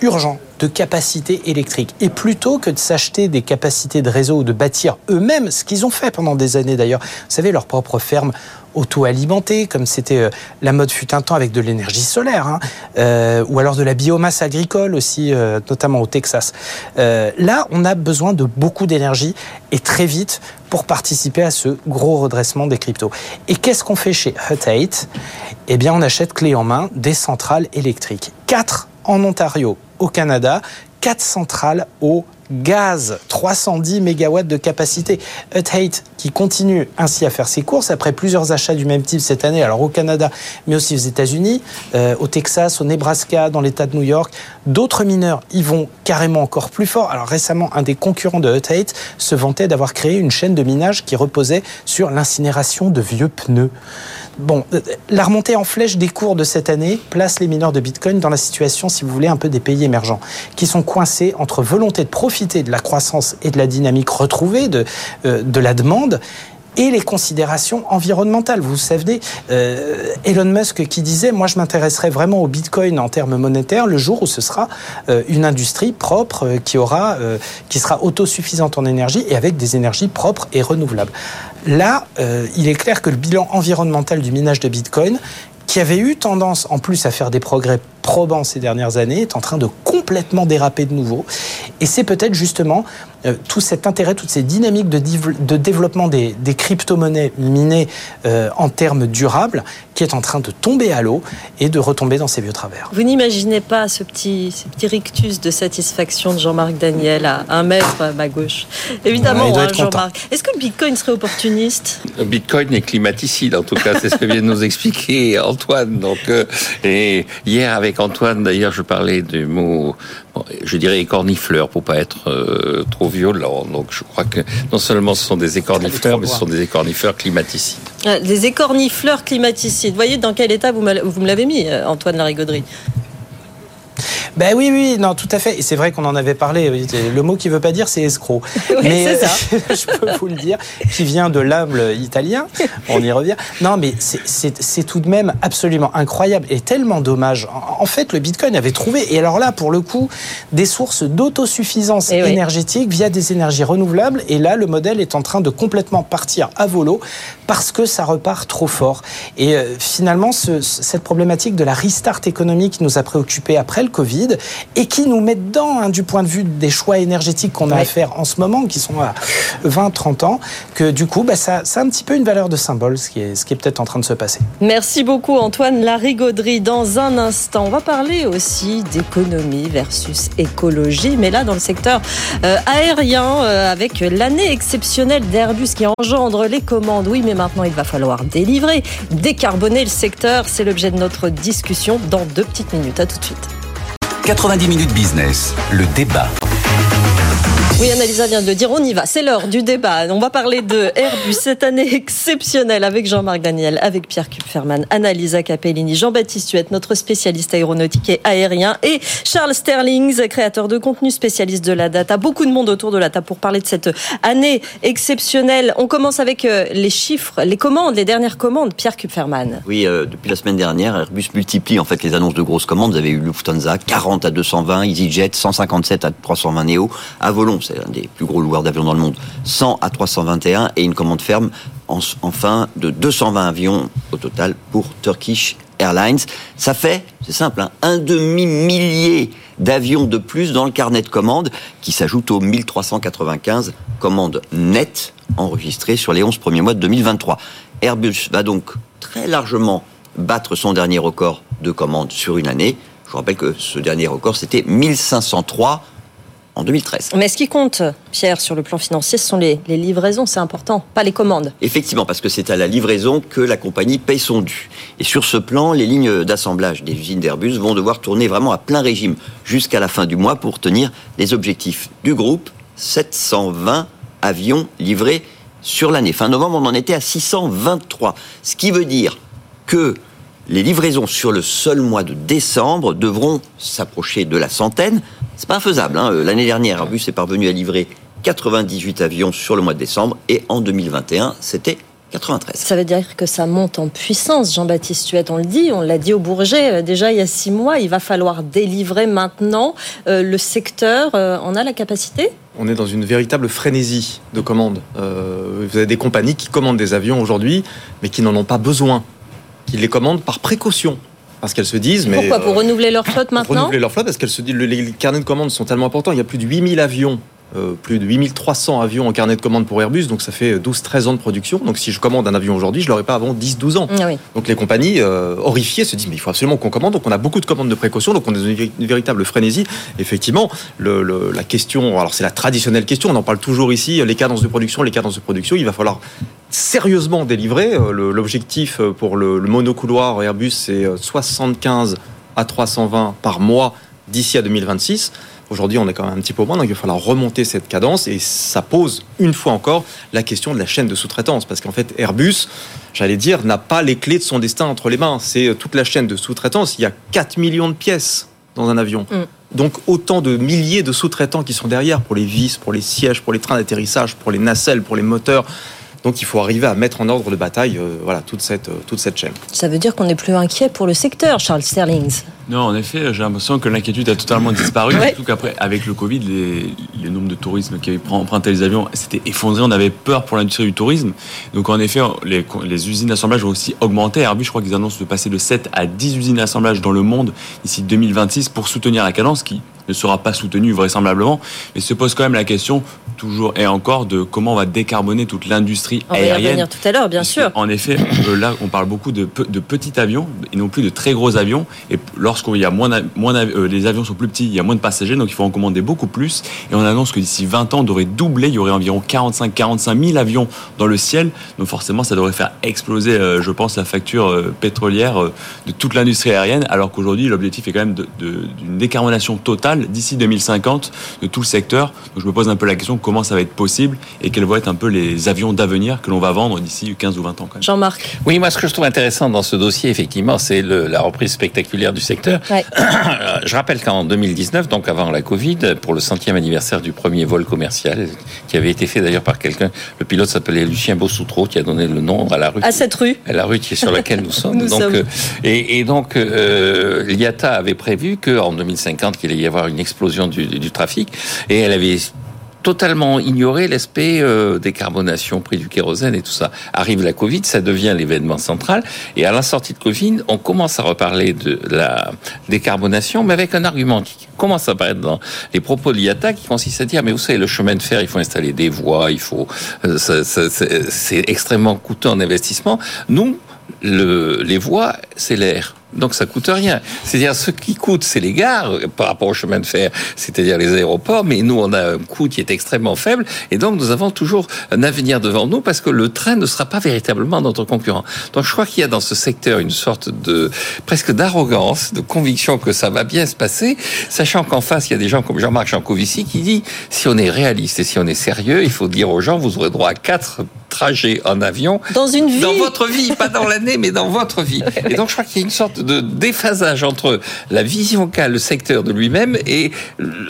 urgent de capacités électriques. Et plutôt que de s'acheter des capacités de réseau ou de bâtir eux-mêmes, ce qu'ils ont fait pendant des années d'ailleurs, vous savez, leur propre ferme auto-alimentée, comme c'était euh, la mode fut un temps avec de l'énergie solaire, hein, euh, ou alors de la biomasse agricole aussi, euh, notamment au Texas. là, on a besoin de beaucoup d'énergie et très vite pour participer à ce gros redressement des cryptos. Et qu'est-ce qu'on fait chez Hut 8 Eh bien, on achète clé en main des centrales électriques. Quatre en Ontario, au Canada, quatre centrales au gaz, 310 MW de capacité. Hut qui continue ainsi à faire ses courses après plusieurs achats du même type cette année, alors au Canada, mais aussi aux États-Unis, euh, au Texas, au Nebraska, dans l'État de New York. D'autres mineurs y vont carrément encore plus fort. Alors récemment, un des concurrents de Hut se vantait d'avoir créé une chaîne de minage qui reposait sur l'incinération de vieux pneus. Bon, euh, la remontée en flèche des cours de cette année place les mineurs de Bitcoin dans la situation, si vous voulez, un peu des pays émergents, qui sont coincés entre volonté de profiter de la croissance et de la dynamique retrouvée de, euh, de la demande et les considérations environnementales. Vous savez, euh, Elon Musk qui disait, moi je m'intéresserai vraiment au Bitcoin en termes monétaires le jour où ce sera une industrie propre qui aura, qui sera autosuffisante en énergie et avec des énergies propres et renouvelables. Là, euh, il est clair que le bilan environnemental du minage de Bitcoin, qui avait eu tendance en plus à faire des progrès probants ces dernières années, est en train de complètement déraper de nouveau. Et c'est peut-être justement euh, tout cet intérêt, toutes ces dynamiques de, de développement des, des crypto-monnaies minées euh, en termes durables qui est en train de tomber à l'eau et de retomber dans ses vieux travers.
Vous n'imaginez pas ce petit, ce petit rictus de satisfaction de Jean-Marc Daniel à un mètre à ma gauche Évidemment, hein, Jean-Marc. Est-ce que le Bitcoin serait opportuniste?
Le Bitcoin est climaticide, en tout cas, c'est ce que vient de nous *laughs* expliquer Antoine. Donc, euh, et hier avec Antoine, d'ailleurs, je parlais du mot je dirais écornifleurs pour pas être euh, trop violent. Donc je crois que non seulement ce sont des écornifleurs, mais ce sont des écornifleurs climaticides.
Ah, des écornifleurs climaticides. Vous voyez dans quel état vous, vous me l'avez mis, euh, Antoine Larigauderie
Ben oui, oui, non, tout à fait. Et c'est vrai qu'on en avait parlé. Le mot qui veut pas dire, c'est escroc. *laughs*
Oui,
mais
ça. *laughs*
je peux vous le dire, qui vient de l'âme italien. On y revient. Non, mais c'est- tout de même absolument incroyable et tellement dommage. En en fait, le Bitcoin avait trouvé, et alors là, pour le coup, des sources d'autosuffisance
Eh oui.
énergétique via des énergies renouvelables. Et là, le modèle est en train de complètement partir à volo parce que ça repart trop fort. Et euh, finalement, ce- ce- cette problématique de la restart économique qui nous a préoccupés après le Covid et qui nous met dedans, hein, du point de vue des choix énergétiques qu'on a
Oui.
à faire en ce moment, qui sont à 20, 30 ans, que du coup, bah, ça, ça a un petit peu une valeur de symbole, ce qui est, ce qui est peut-être en train de se passer.
Merci beaucoup Antoine Larigauderie. Dans un instant, on va parler aussi d'économie versus écologie, mais là dans le secteur euh, aérien, euh, avec l'année exceptionnelle d'Airbus qui engendre les commandes. Oui, mais maintenant il va falloir délivrer, décarboner le secteur. C'est l'objet de notre discussion dans deux petites minutes. À tout de suite.
90 minutes business, le débat.
Oui, Annalisa vient de le dire, on y va. C'est l'heure du débat. On va parler de Airbus, cette année exceptionnelle avec Jean-Marc Daniel, avec Pierre Kupferman, Annalisa Capellini, Jean-Baptiste Huette, notre spécialiste aéronautique et aérien, et Charles Sterlings, créateur de contenu, spécialiste de la data. Beaucoup de monde autour de la table pour parler de cette année exceptionnelle. On commence avec euh, les chiffres, les commandes, les dernières commandes. Pierre Kupferman.
Oui, euh, depuis la semaine dernière, Airbus multiplie en fait les annonces de grosses commandes. Vous avez eu Lufthansa 40 à 220, EasyJet 157 à 320 Neo, Avolon, c'est un des plus gros loueurs d'avions dans le monde, 100 à 321 et une commande ferme en- enfin de 220 avions au total pour Turkish Airlines. Ça fait, c'est simple, hein, un demi-millier d'avions de plus dans le carnet de commandes qui s'ajoute aux 1395 commandes nettes enregistrées sur les 11 premiers mois de 2023. Airbus va donc très largement battre son dernier record de commandes sur une année. Je vous rappelle que ce dernier record, c'était 1503 en 2013.
Mais ce qui compte, Pierre, sur le plan financier, ce sont les, les livraisons, c'est important, pas les commandes.
Effectivement, parce que c'est à la livraison que la compagnie paye son dû. Et sur ce plan, les lignes d'assemblage des usines d'Airbus vont devoir tourner vraiment à plein régime jusqu'à la fin du mois pour tenir les objectifs du groupe. 720 avions livrés sur l'année. Fin novembre, on en était à 623. Ce qui veut dire que les livraisons sur le seul mois de décembre devront s'approcher de la centaine. C'est pas infaisable. hein. L'année dernière, Airbus est parvenu à livrer 98 avions sur le mois de décembre et en 2021, c'était 93.
Ça veut dire que ça monte en puissance, Jean-Baptiste Huette, on le dit, on l'a dit au Bourget euh, déjà il y a six mois, il va falloir délivrer maintenant. Euh, le secteur euh, en a la capacité?
On est dans une véritable frénésie de commandes. Euh, vous avez des compagnies qui commandent des avions aujourd'hui, mais qui n'en ont pas besoin, qui les commandent par précaution. Parce qu'elles se disent, mais.
Pourquoi Pour
euh,
renouveler leur flotte
pour
maintenant
renouveler leur flotte, parce que les carnets de commandes sont tellement importants. Il y a plus de 8000 avions, euh, plus de 8300 avions en carnet de commandes pour Airbus, donc ça fait 12-13 ans de production. Donc si je commande un avion aujourd'hui, je ne l'aurai pas avant 10-12 ans.
Ah oui.
Donc les compagnies euh, horrifiées se disent mais il faut absolument qu'on commande. Donc on a beaucoup de commandes de précaution. Donc on est dans une, une véritable frénésie. Effectivement, le, le- la question, alors c'est la traditionnelle question. On en parle toujours ici. Les cadences de production, les cadences de production. Il va falloir sérieusement délivrer. Euh, L'objectif euh, pour le, le monocouloir Airbus c'est euh, 75 à 320 par mois d'ici à 2026. Aujourd'hui, on est quand même un petit peu au moins, donc il va falloir remonter cette cadence et ça pose une fois encore la question de la chaîne de sous-traitance parce qu'en fait, Airbus, j'allais dire, n'a pas les clés de son destin entre les mains. C'est euh, toute la chaîne de sous-traitance. Il y a 4 millions de pièces dans un avion.
Mm.
Donc autant de milliers de sous-traitants qui sont derrière pour les vis, pour les sièges, pour les trains d'atterrissage, pour les nacelles, pour les moteurs. Donc il faut arriver à mettre en ordre de bataille euh, voilà, toute, cette, euh, toute cette chaîne.
Ça veut dire qu'on n'est plus inquiet pour le secteur, Charles Sterlings.
Non, en effet, j'ai l'impression que l'inquiétude a totalement disparu.
Ouais.
Surtout qu'après, avec le Covid, les, les nombres de tourisme qui avaient emprunté les avions s'étaient effondrés. On avait peur pour l'industrie du tourisme. Donc, en effet, les, les usines d'assemblage ont aussi augmenté. Airbus, je crois qu'ils annoncent de passer de 7 à 10 usines d'assemblage dans le monde d'ici 2026 pour soutenir la cadence qui ne sera pas soutenue vraisemblablement. Mais se pose quand même la question, toujours et encore, de comment on va décarboner toute l'industrie
On va y
aérienne.
revenir tout à l'heure, bien sûr.
En effet, euh, là, on parle beaucoup de petits avions et non plus de très gros avions. Et lorsqu'il y a moins, euh, les avions sont plus petits, il y a moins de passagers, donc il faut en commander beaucoup plus. Et on annonce que d'ici 20 ans, on devrait doubler. Il y aurait environ 45-45 000 avions dans le ciel. Donc forcément, ça devrait faire exploser, euh, je pense, la facture euh, pétrolière euh, de toute l'industrie aérienne. Alors qu'aujourd'hui, l'objectif est quand même de- de- d'une décarbonation totale d'ici 2050 de tout le secteur. Donc je me pose un peu la question comment ça va être possible et quels vont être un peu les avions d'avenir que l'on va vendre d'ici 15 ou 20 ans. Quand même.
Jean-Marc.
Oui, moi, ce que je trouve intéressant dans ce dossier, effectivement, c'est le- la reprise spectaculaire du secteur téléspectateurs. *clears throat* Je rappelle qu'en 2019, donc avant la Covid, pour le centième anniversaire du premier vol commercial, qui avait été fait d'ailleurs par quelqu'un, le pilote s'appelait Lucien Bossoutreau, qui a donné le nom à la rue.
À cette rue.
À la rue qui est sur laquelle nous sommes. *laughs*
Nous
donc,
sommes.
euh, et, et donc, euh, l'IATA avait prévu qu'en 2050, qu'il allait y avoir une explosion du, du trafic, et elle avait totalement ignoré l'aspect euh, décarbonation, prix du kérosène et tout ça. Arrive la Covid, ça devient l'événement central. Et à la sortie de Covid, on commence à reparler de la décarbonation, mais avec un argument qui commence à apparaître dans les propos de l'IATA, qui consiste à dire, mais vous savez, le chemin de fer, il faut installer des voies, il faut, euh, c'est extrêmement coûteux en investissement. Nous, le, les voies, c'est l'air. Donc ça coûte rien. C'est-à-dire ce qui coûte, c'est les gares par rapport au chemin de fer, c'est-à-dire les aéroports. Mais nous, on a un coût qui est extrêmement faible, et donc nous avons toujours un avenir devant nous parce que le train ne sera pas véritablement notre concurrent. Donc je crois qu'il y a dans ce secteur une sorte de presque d'arrogance, de conviction que ça va bien se passer, sachant qu'en face il y a des gens comme Jean-Marc Jancovici qui dit si on est réaliste et si on est sérieux, il faut dire aux gens vous aurez droit à quatre trajets en avion
Dans une vie.
dans votre vie, pas dans l'année, mais dans votre vie. *laughs* Et donc, je crois qu'il y a une sorte de déphasage entre la vision qu'a le secteur de lui-même et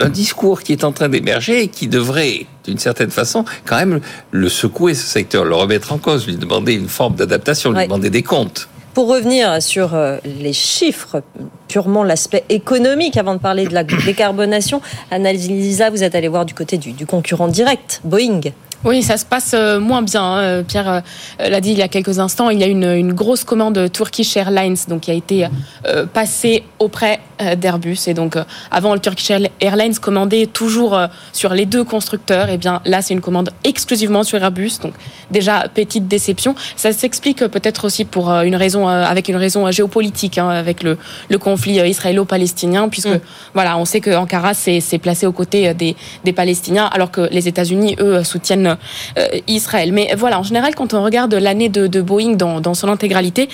un discours qui est en train d'émerger et qui devrait, d'une certaine façon, quand même le secouer, ce secteur, le remettre en cause, lui demander une forme d'adaptation, lui
Ouais.
demander des comptes.
Pour revenir sur euh, les chiffres, purement l'aspect économique, avant de parler de la *coughs* décarbonation, Annalisa, vous êtes allé voir du côté du, du concurrent direct, Boeing.
Oui, ça se passe euh, moins bien. hein. Pierre euh, l'a dit il y a quelques instants. Il y a une, grosse commande Turkish Airlines donc, qui a été euh, passée auprès euh, d'Airbus. Et donc, euh, avant, le Turkish Airlines commandait toujours euh, sur les deux constructeurs. Et bien là, c'est une commande exclusivement sur Airbus. Donc, déjà, petite déception. Ça s'explique euh, peut-être aussi pour euh, une raison, euh, avec une raison euh, géopolitique, hein, avec le, le conflit euh, israélo-palestinien, puisque voilà, on sait que Ankara s'est placé aux côtés euh, des, des Palestiniens, alors que les États-Unis, eux, soutiennent euh, Israël. Mais voilà, en général, quand on regarde l'année de, de Boeing dans, dans son intégralité,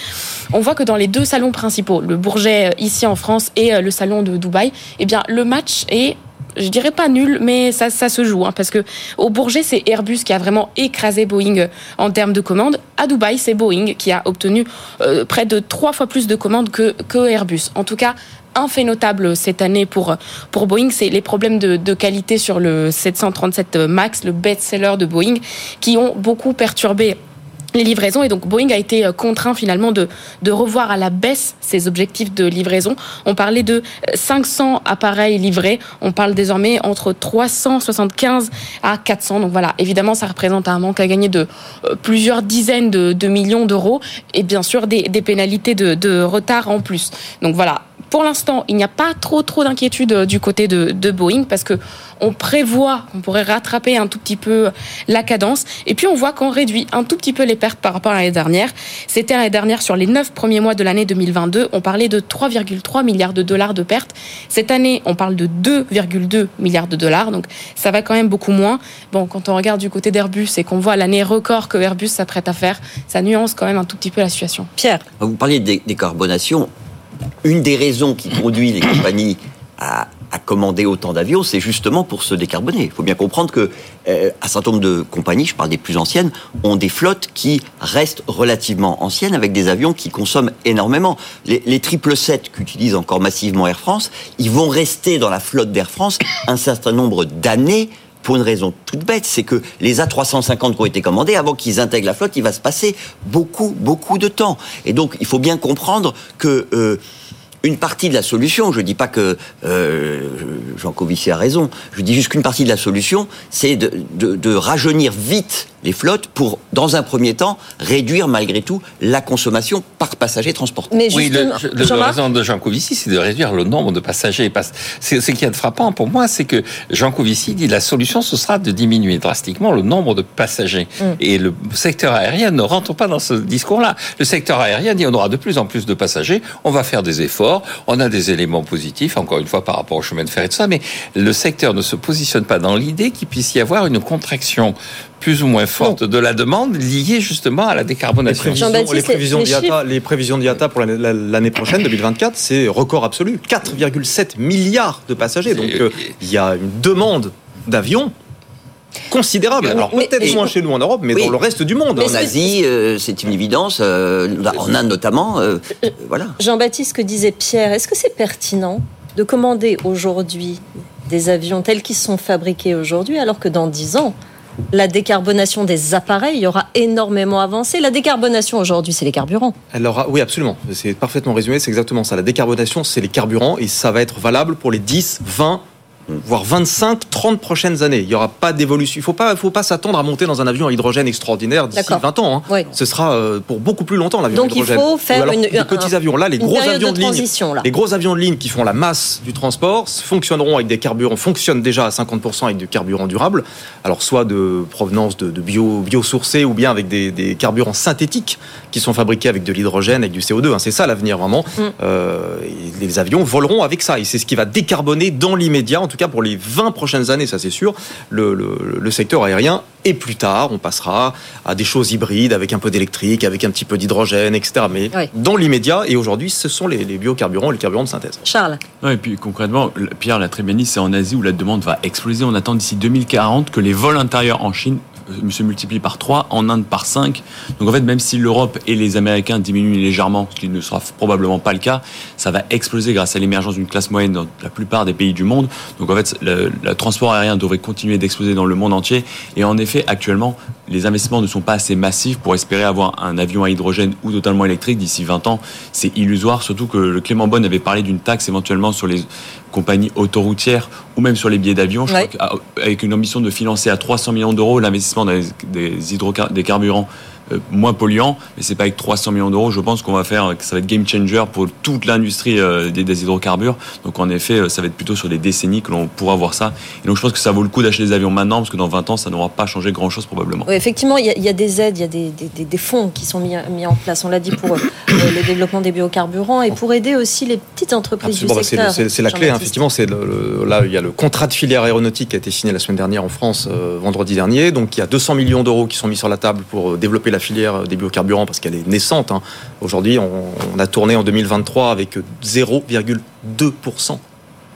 on voit que dans les deux salons principaux, le Bourget euh, ici en France et euh, le salon de Dubaï, eh bien, le match est je dirais pas nul, mais ça, se joue. hein, parce que au Bourget, c'est Airbus qui a vraiment écrasé Boeing en termes de commandes. À Dubaï, c'est Boeing qui a obtenu euh, près de trois fois plus de commandes que, que Airbus. En tout cas, un fait notable cette année pour, pour Boeing, c'est les problèmes de qualité sur le 737 MAX, le best-seller de Boeing, qui ont beaucoup perturbé les livraisons et donc Boeing a été euh, contraint finalement de, de revoir à la baisse ses objectifs de livraison. On parlait de 500 appareils livrés, on parle désormais entre 375 à 400. Donc voilà, évidemment ça représente un manque à gagner de euh, plusieurs dizaines de, de millions d'euros et bien sûr des, des pénalités de, de retard en plus. Donc voilà, pour l'instant, il n'y a pas trop trop d'inquiétude euh, du côté de, de Boeing parce que on prévoit qu'on pourrait rattraper un tout petit peu la cadence et puis on voit qu'on réduit un tout petit peu les pertes par rapport à l'année dernière. C'était l'année dernière sur les neuf premiers mois de l'année 2022, on parlait de 3,3 milliards de dollars de pertes. Cette année, on parle de 2,2 milliards de dollars, donc ça va quand même beaucoup moins. Bon, quand on regarde du côté d'Airbus et qu'on voit l'année record que Airbus s'apprête à faire, ça nuance quand même un tout petit peu la situation.
Pierre.
Vous parliez de dé- décarbonation. Une des raisons qui conduit les compagnies à, commander autant d'avions, c'est justement pour se décarboner. Il faut bien comprendre que euh, un certain nombre de compagnies, je parle des plus anciennes, ont des flottes qui restent relativement anciennes avec des avions qui consomment énormément. Les, les 777 qu'utilise encore massivement Air France, ils vont rester dans la flotte d'Air France un certain nombre d'années pour une raison toute bête, c'est que les A350 qui ont été commandés, avant qu'ils intègrent la flotte, il va se passer beaucoup, beaucoup de temps. Et donc, il faut bien comprendre que euh, une partie de la solution, je dis pas que euh, Jean Covici a raison, je dis juste qu'une partie de la solution, c'est de, de, de rajeunir vite les flottes pour, dans un premier temps, réduire malgré tout la consommation par passager transporté.
oui, le, le- raison de Jean Covici, c'est de réduire le nombre de passagers. C'est ce qui est frappant pour moi, c'est que Jean Covici dit la solution, ce sera de diminuer drastiquement le nombre de passagers.
Mm.
Et le secteur aérien ne rentre pas dans ce discours-là. Le secteur aérien dit on aura de plus en plus de passagers, on va faire des efforts, on a des éléments positifs, encore une fois par rapport au chemin de fer et tout ça, mais le secteur ne se positionne pas dans l'idée qu'il puisse y avoir une contraction plus ou moins forte de la demande liée justement à la
Les
décarbonation.
prévisions, les prévisions d'IATA, les prévisions d'IATA pour l'année- la- l'année prochaine, 2024, c'est record absolu. 4,7 milliards de passagers. Donc euh, il y a une demande d'avions considérable. Alors peut-être moins chez nous en Europe, mais
Oui.
dans le reste du monde.
En Asie, euh, c'est une évidence. euh, en Inde notamment. euh, voilà.
Jean-Baptiste, que disait Pierre, est-ce que c'est pertinent de commander aujourd'hui des avions tels qu'ils sont fabriqués aujourd'hui, alors que dans 10 ans, la décarbonation des appareils aura énormément avancé? La décarbonation aujourd'hui, c'est les carburants.
Elle aura- oui, absolument. C'est parfaitement résumé. C'est exactement ça. La décarbonation, c'est les carburants et ça va être valable pour les 10, 20, voire 25, 30 prochaines années. Il n'y aura pas d'évolution. Il ne faut pas, faut pas s'attendre à monter dans un avion à hydrogène extraordinaire d'ici
D'accord.
20 ans. hein.
Oui.
Ce sera euh, pour beaucoup plus longtemps l'avion
Donc, il
hydrogène.
faut faire
alors,
une-
les
un-
petits avions. Là, les gros avions
de
de, ligne,
là.
les gros avions de ligne qui font la masse du transport fonctionneront avec des carburants, fonctionnent déjà à 50% avec du carburant durable. Alors soit de provenance de, de bio, biosourcés ou bien avec des, des carburants synthétiques qui sont fabriqués avec de l'hydrogène, avec du CO2. hein. C'est ça l'avenir vraiment.
Mm.
Euh, les avions voleront avec ça et c'est ce qui va décarboner dans l'immédiat, en tout cas pour les 20 prochaines années, ça c'est sûr, le, le- le secteur aérien. Et plus tard, on passera à des choses hybrides avec un peu d'électrique, avec un petit peu d'hydrogène, etc. Mais dans l'immédiat, et aujourd'hui, ce sont les, les biocarburants et les carburants de synthèse.
Charles
Non, et puis concrètement, le- Pierre l'a très bien dit, c'est en Asie où la demande va exploser. On attend d'ici 2040 que les vols intérieurs en Chine se multiplient par 3, en Inde par 5. Donc en fait, même si l'Europe et les Américains diminuent légèrement, ce qui ne sera probablement pas le cas, ça va exploser grâce à l'émergence d'une classe moyenne dans la plupart des pays du monde. Donc en fait, le, le transport aérien devrait continuer d'exploser dans le monde entier. Et en effet, actuellement, les investissements ne sont pas assez massifs pour espérer avoir un avion à hydrogène ou totalement électrique d'ici 20 ans. C'est illusoire, surtout que le Clément Bonne avait parlé d'une taxe éventuellement sur les compagnies autoroutières ou même sur les billets d'avion. Je
Ouais.
qu'avec une ambition de financer à 300 millions d'euros l'investissement des, hydrocar- des carburants moins polluants, mais c'est pas avec 300 millions d'euros. Je pense qu'on va faire, que ça va être game changer pour toute l'industrie euh, des, des hydrocarbures. Donc en effet, euh, ça va être plutôt sur des décennies que l'on pourra voir ça. Et donc je pense que ça vaut le coup d'acheter des avions maintenant, parce que dans 20 ans, ça n'aura pas changé grand chose probablement.
Oui, effectivement, il y, a, il y a des aides, il y a des, des- des- des fonds qui sont mis, mis en place. On l'a dit pour euh, le développement des biocarburants et pour aider aussi les petites entreprises
Absolument,
du
bah, c'est
secteur.
le- c'est c'est la clé, hein, effectivement. C'est le- le- là, il y a le contrat de filière aéronautique qui a été signé la semaine dernière en France, euh, vendredi dernier. Donc, il y a 200 millions d'euros qui sont mis sur la table pour euh, développer la filière des biocarburants parce qu'elle est naissante. hein. Aujourd'hui, on, on a tourné en 2023 avec 0,2%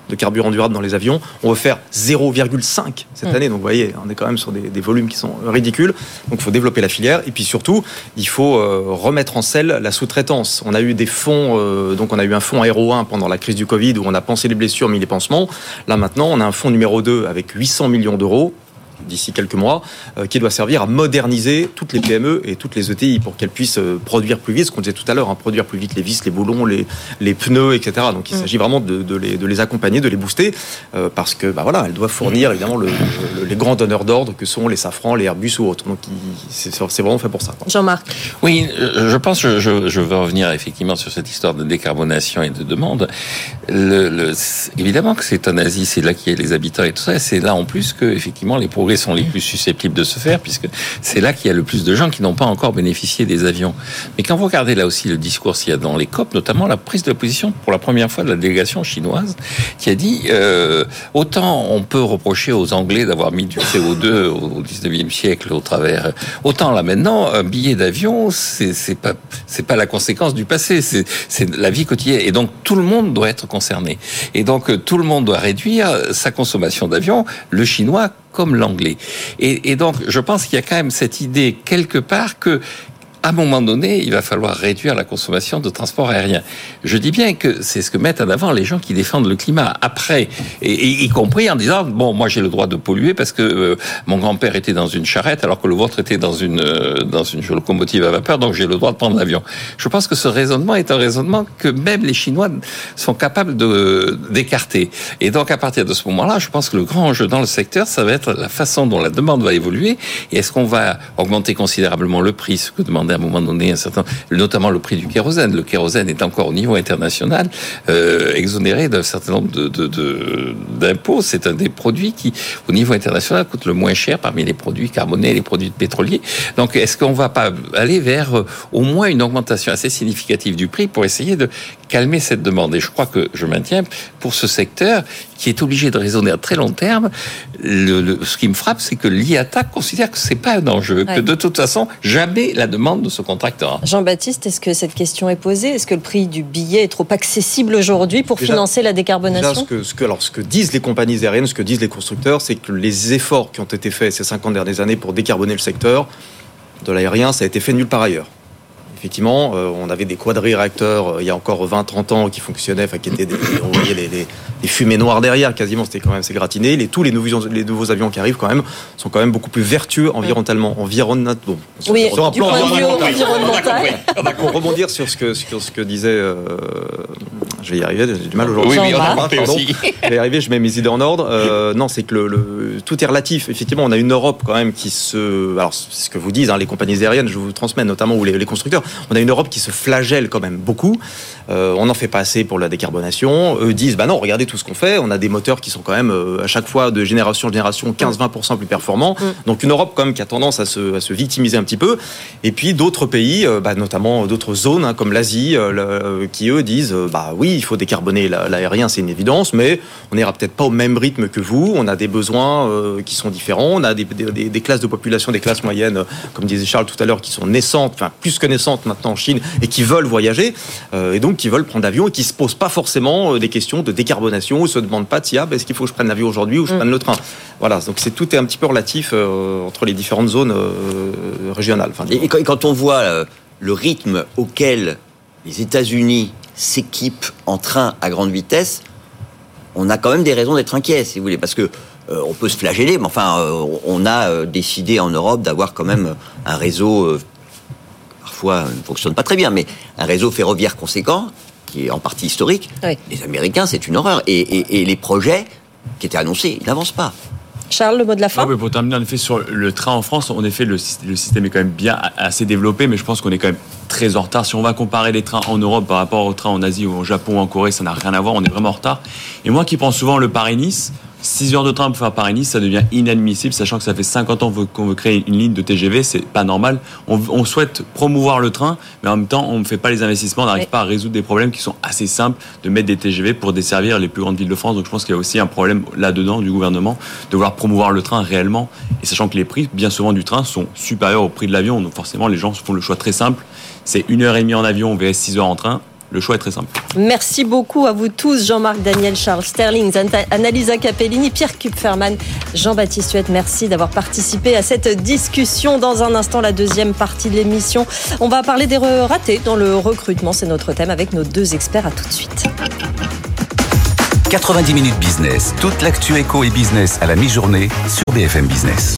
de carburant durable dans les avions. On veut faire 0,5 cette
Mm.
année. Donc, vous voyez, on est quand même sur des, des volumes qui sont ridicules. Donc, il faut développer la filière. Et puis, surtout, il faut euh, remettre en selle la sous-traitance. On a eu des fonds, euh, donc on a eu un fonds Aéro 1 pendant la crise du Covid où on a pensé les blessures, mis les pansements. Là, maintenant, on a un fonds numéro 2 avec 800 millions d'euros d'ici quelques mois, euh, qui doit servir à moderniser toutes les PME et toutes les ETI pour qu'elles puissent euh, produire plus vite, ce qu'on disait tout à l'heure, hein, produire plus vite les vis, les boulons, les, les pneus, etc. Donc il
Mm.
s'agit vraiment de, de les, de les accompagner, de les booster, euh, parce que bah, voilà, elles doivent fournir évidemment le- le- les grands donneurs d'ordre que sont les Safran, les Airbus ou autres. Donc c'est vraiment fait pour ça.
Jean-Marc.
Oui, je pense, je, je, je veux revenir effectivement sur cette histoire de décarbonation et de demande. Le, le- c'est- évidemment que c'est en Asie, c'est là qu'il y a les habitants et tout ça. et C'est là en plus que effectivement les sont les plus susceptibles de se faire, puisque c'est là qu'il y a le plus de gens qui n'ont pas encore bénéficié des avions. Mais quand vous regardez là aussi le discours qu'il y a dans les COP, notamment la prise de position pour la première fois de la délégation chinoise, qui a dit euh, autant on peut reprocher aux Anglais d'avoir mis du CO2 au 19e siècle au travers, autant là maintenant un billet d'avion c'est pas c'est pas la conséquence du passé, c'est c'est la vie quotidienne. Et donc tout le monde doit être concerné. Et donc euh, tout le monde doit réduire sa consommation d'avion, le chinois comme l'anglais. Et, donc je pense qu'il y a quand même cette idée quelque part que à un moment donné, il va falloir réduire la consommation de transport aérien. Je dis bien que c'est ce que mettent en avant les gens qui défendent le climat après, y compris en disant bon, moi j'ai le droit de polluer parce que euh, mon grand-père était dans une charrette alors que le vôtre était dans une euh, dans une locomotive à vapeur, donc j'ai le droit de prendre l'avion. Je pense que ce raisonnement est un raisonnement que même les Chinois sont capables d'écarter. Et donc à partir de ce moment-là, je pense que le grand enjeu dans le secteur, ça va être la façon dont la demande va évoluer et est-ce qu'on va augmenter considérablement le prix, ce que demandait à un moment donné un certain, notamment le prix du kérosène. Le kérosène est encore au niveau international euh, exonéré d'un certain nombre de, d'impôts. C'est un des produits qui, au niveau international, coûte le moins cher parmi les produits carbonés et les produits pétroliers. Donc, est-ce qu'on va pas aller vers euh, au moins une augmentation assez significative du prix pour essayer de calmer cette demande? Et je crois que je maintiens pour ce secteur qui est obligé de raisonner à très long terme. Le, le- ce qui me frappe, c'est que l'IATA considère que c'est pas un enjeu,
Ouais.
que de toute façon, jamais la demande de ce contracteur.
Jean-Baptiste, est-ce que cette question est posée? Est-ce que le prix du billet est trop accessible aujourd'hui pour
Déjà-
financer la
Déjà,
décarbonation
ce que, ce que- alors, ce que disent les compagnies aériennes, ce que disent les constructeurs, c'est que les efforts qui ont été faits ces 50 dernières années pour décarboner le secteur de l'aérien, ça a été fait nulle part ailleurs. Effectivement, euh, on avait des quadri-réacteurs euh, il y a encore 20-30 ans qui fonctionnaient, enfin qui étaient des, on voyait les fumées noires derrière, quasiment, c'était quand même c'est gratiné. Les, tous les nouveaux, les nouveaux avions qui arrivent quand même sont quand même beaucoup plus vertueux environnementalement, environnementalement. Bon,
Oui,
sur un plan environnemental. Pour rebondir sur ce que, sur ce que disait, euh, je vais y arriver, j'ai du mal aujourd'hui.
Oui, oui, aussi.
Je vais y arriver, je mets mes idées en ordre. Euh, non, c'est que le, le- tout est relatif. Effectivement, on a une Europe quand même qui se, alors c'est ce que vous disent hein, les compagnies aériennes, je vous transmets notamment ou les, les constructeurs. On a une Europe qui se flagelle quand même beaucoup. Euh, on n'en fait pas assez pour la décarbonation. Eux disent, bah non, regardez tout ce qu'on fait. On a des moteurs qui sont quand même euh, à chaque fois de génération en génération 15-20% plus performants. Donc une Europe quand même qui a tendance à se, à se victimiser un petit peu. Et puis d'autres pays, euh, bah, notamment d'autres zones hein, comme l'Asie, qui eux disent, bah oui, il faut décarboner la- l'aérien, c'est une évidence, mais on n'ira peut-être pas au même rythme que vous. On a des besoins qui sont différents. On a des, des- des- classes de population, des classes moyennes, comme disait Charles tout à l'heure, qui sont naissantes, enfin plus que naissantes maintenant en Chine, et qui veulent voyager, et donc qui veulent prendre l'avion et qui se posent pas forcément euh, des questions de décarbonation, ou se demandent pas, tiens, bah, est-ce qu'il faut que je prenne l'avion aujourd'hui ou je prenne le train? Voilà, donc c'est tout est un petit peu relatif euh, entre les différentes zones euh, régionales. Enfin,
Et, et quand, on voit euh, le rythme auquel les États-Unis s'équipent en train à grande vitesse, on a quand même des raisons d'être inquiet, si vous voulez, parce que euh, on peut se flageller, mais enfin, euh, on a décidé en Europe d'avoir quand même un réseau, parfois ne fonctionne pas très bien, mais un réseau ferroviaire conséquent, qui est en partie historique.
Oui.
Les Américains, c'est une horreur. Et, et- et les projets qui étaient annoncés, ils n'avancent pas.
Charles, le mot de la fin
Ah oui, pour terminer, en effet, sur le train en France, en effet, le, le système est quand même bien assez développé, mais je pense qu'on est quand même très en retard. Si on va comparer les trains en Europe par rapport aux trains en Asie ou au Japon ou en Corée, ça n'a rien à voir, on est vraiment en retard. Et moi qui prends souvent le Paris-Nice, 6 heures de train pour faire Paris-Nice, ça devient inadmissible, sachant que ça fait 50 ans qu'on veut créer une ligne de TGV, c'est pas normal. On, on souhaite promouvoir le train, mais en même temps, on ne fait pas les investissements, on n'arrive
Oui.
pas à résoudre des problèmes qui sont assez simples de mettre des TGV pour desservir les plus grandes villes de France. Donc je pense qu'il y a aussi un problème là-dedans du gouvernement de vouloir promouvoir le train réellement, et sachant que les prix, bien souvent, du train sont supérieurs au prix de l'avion. Donc forcément, les gens font le choix très simple. C'est une heure et demie en avion vs 6 heures en train. Le choix est très simple.
Merci beaucoup à vous tous, Jean-Marc Daniel, Charles Sterling, Annalisa Capellini, Pierre Kupferman, Jean-Baptiste Huette. Merci d'avoir participé à cette discussion. Dans un instant, la deuxième partie de l'émission. On va parler des ratés dans le recrutement. C'est notre thème avec nos deux experts. À tout de suite.
90 minutes business. Toute l'actu éco et business à la mi-journée sur BFM Business.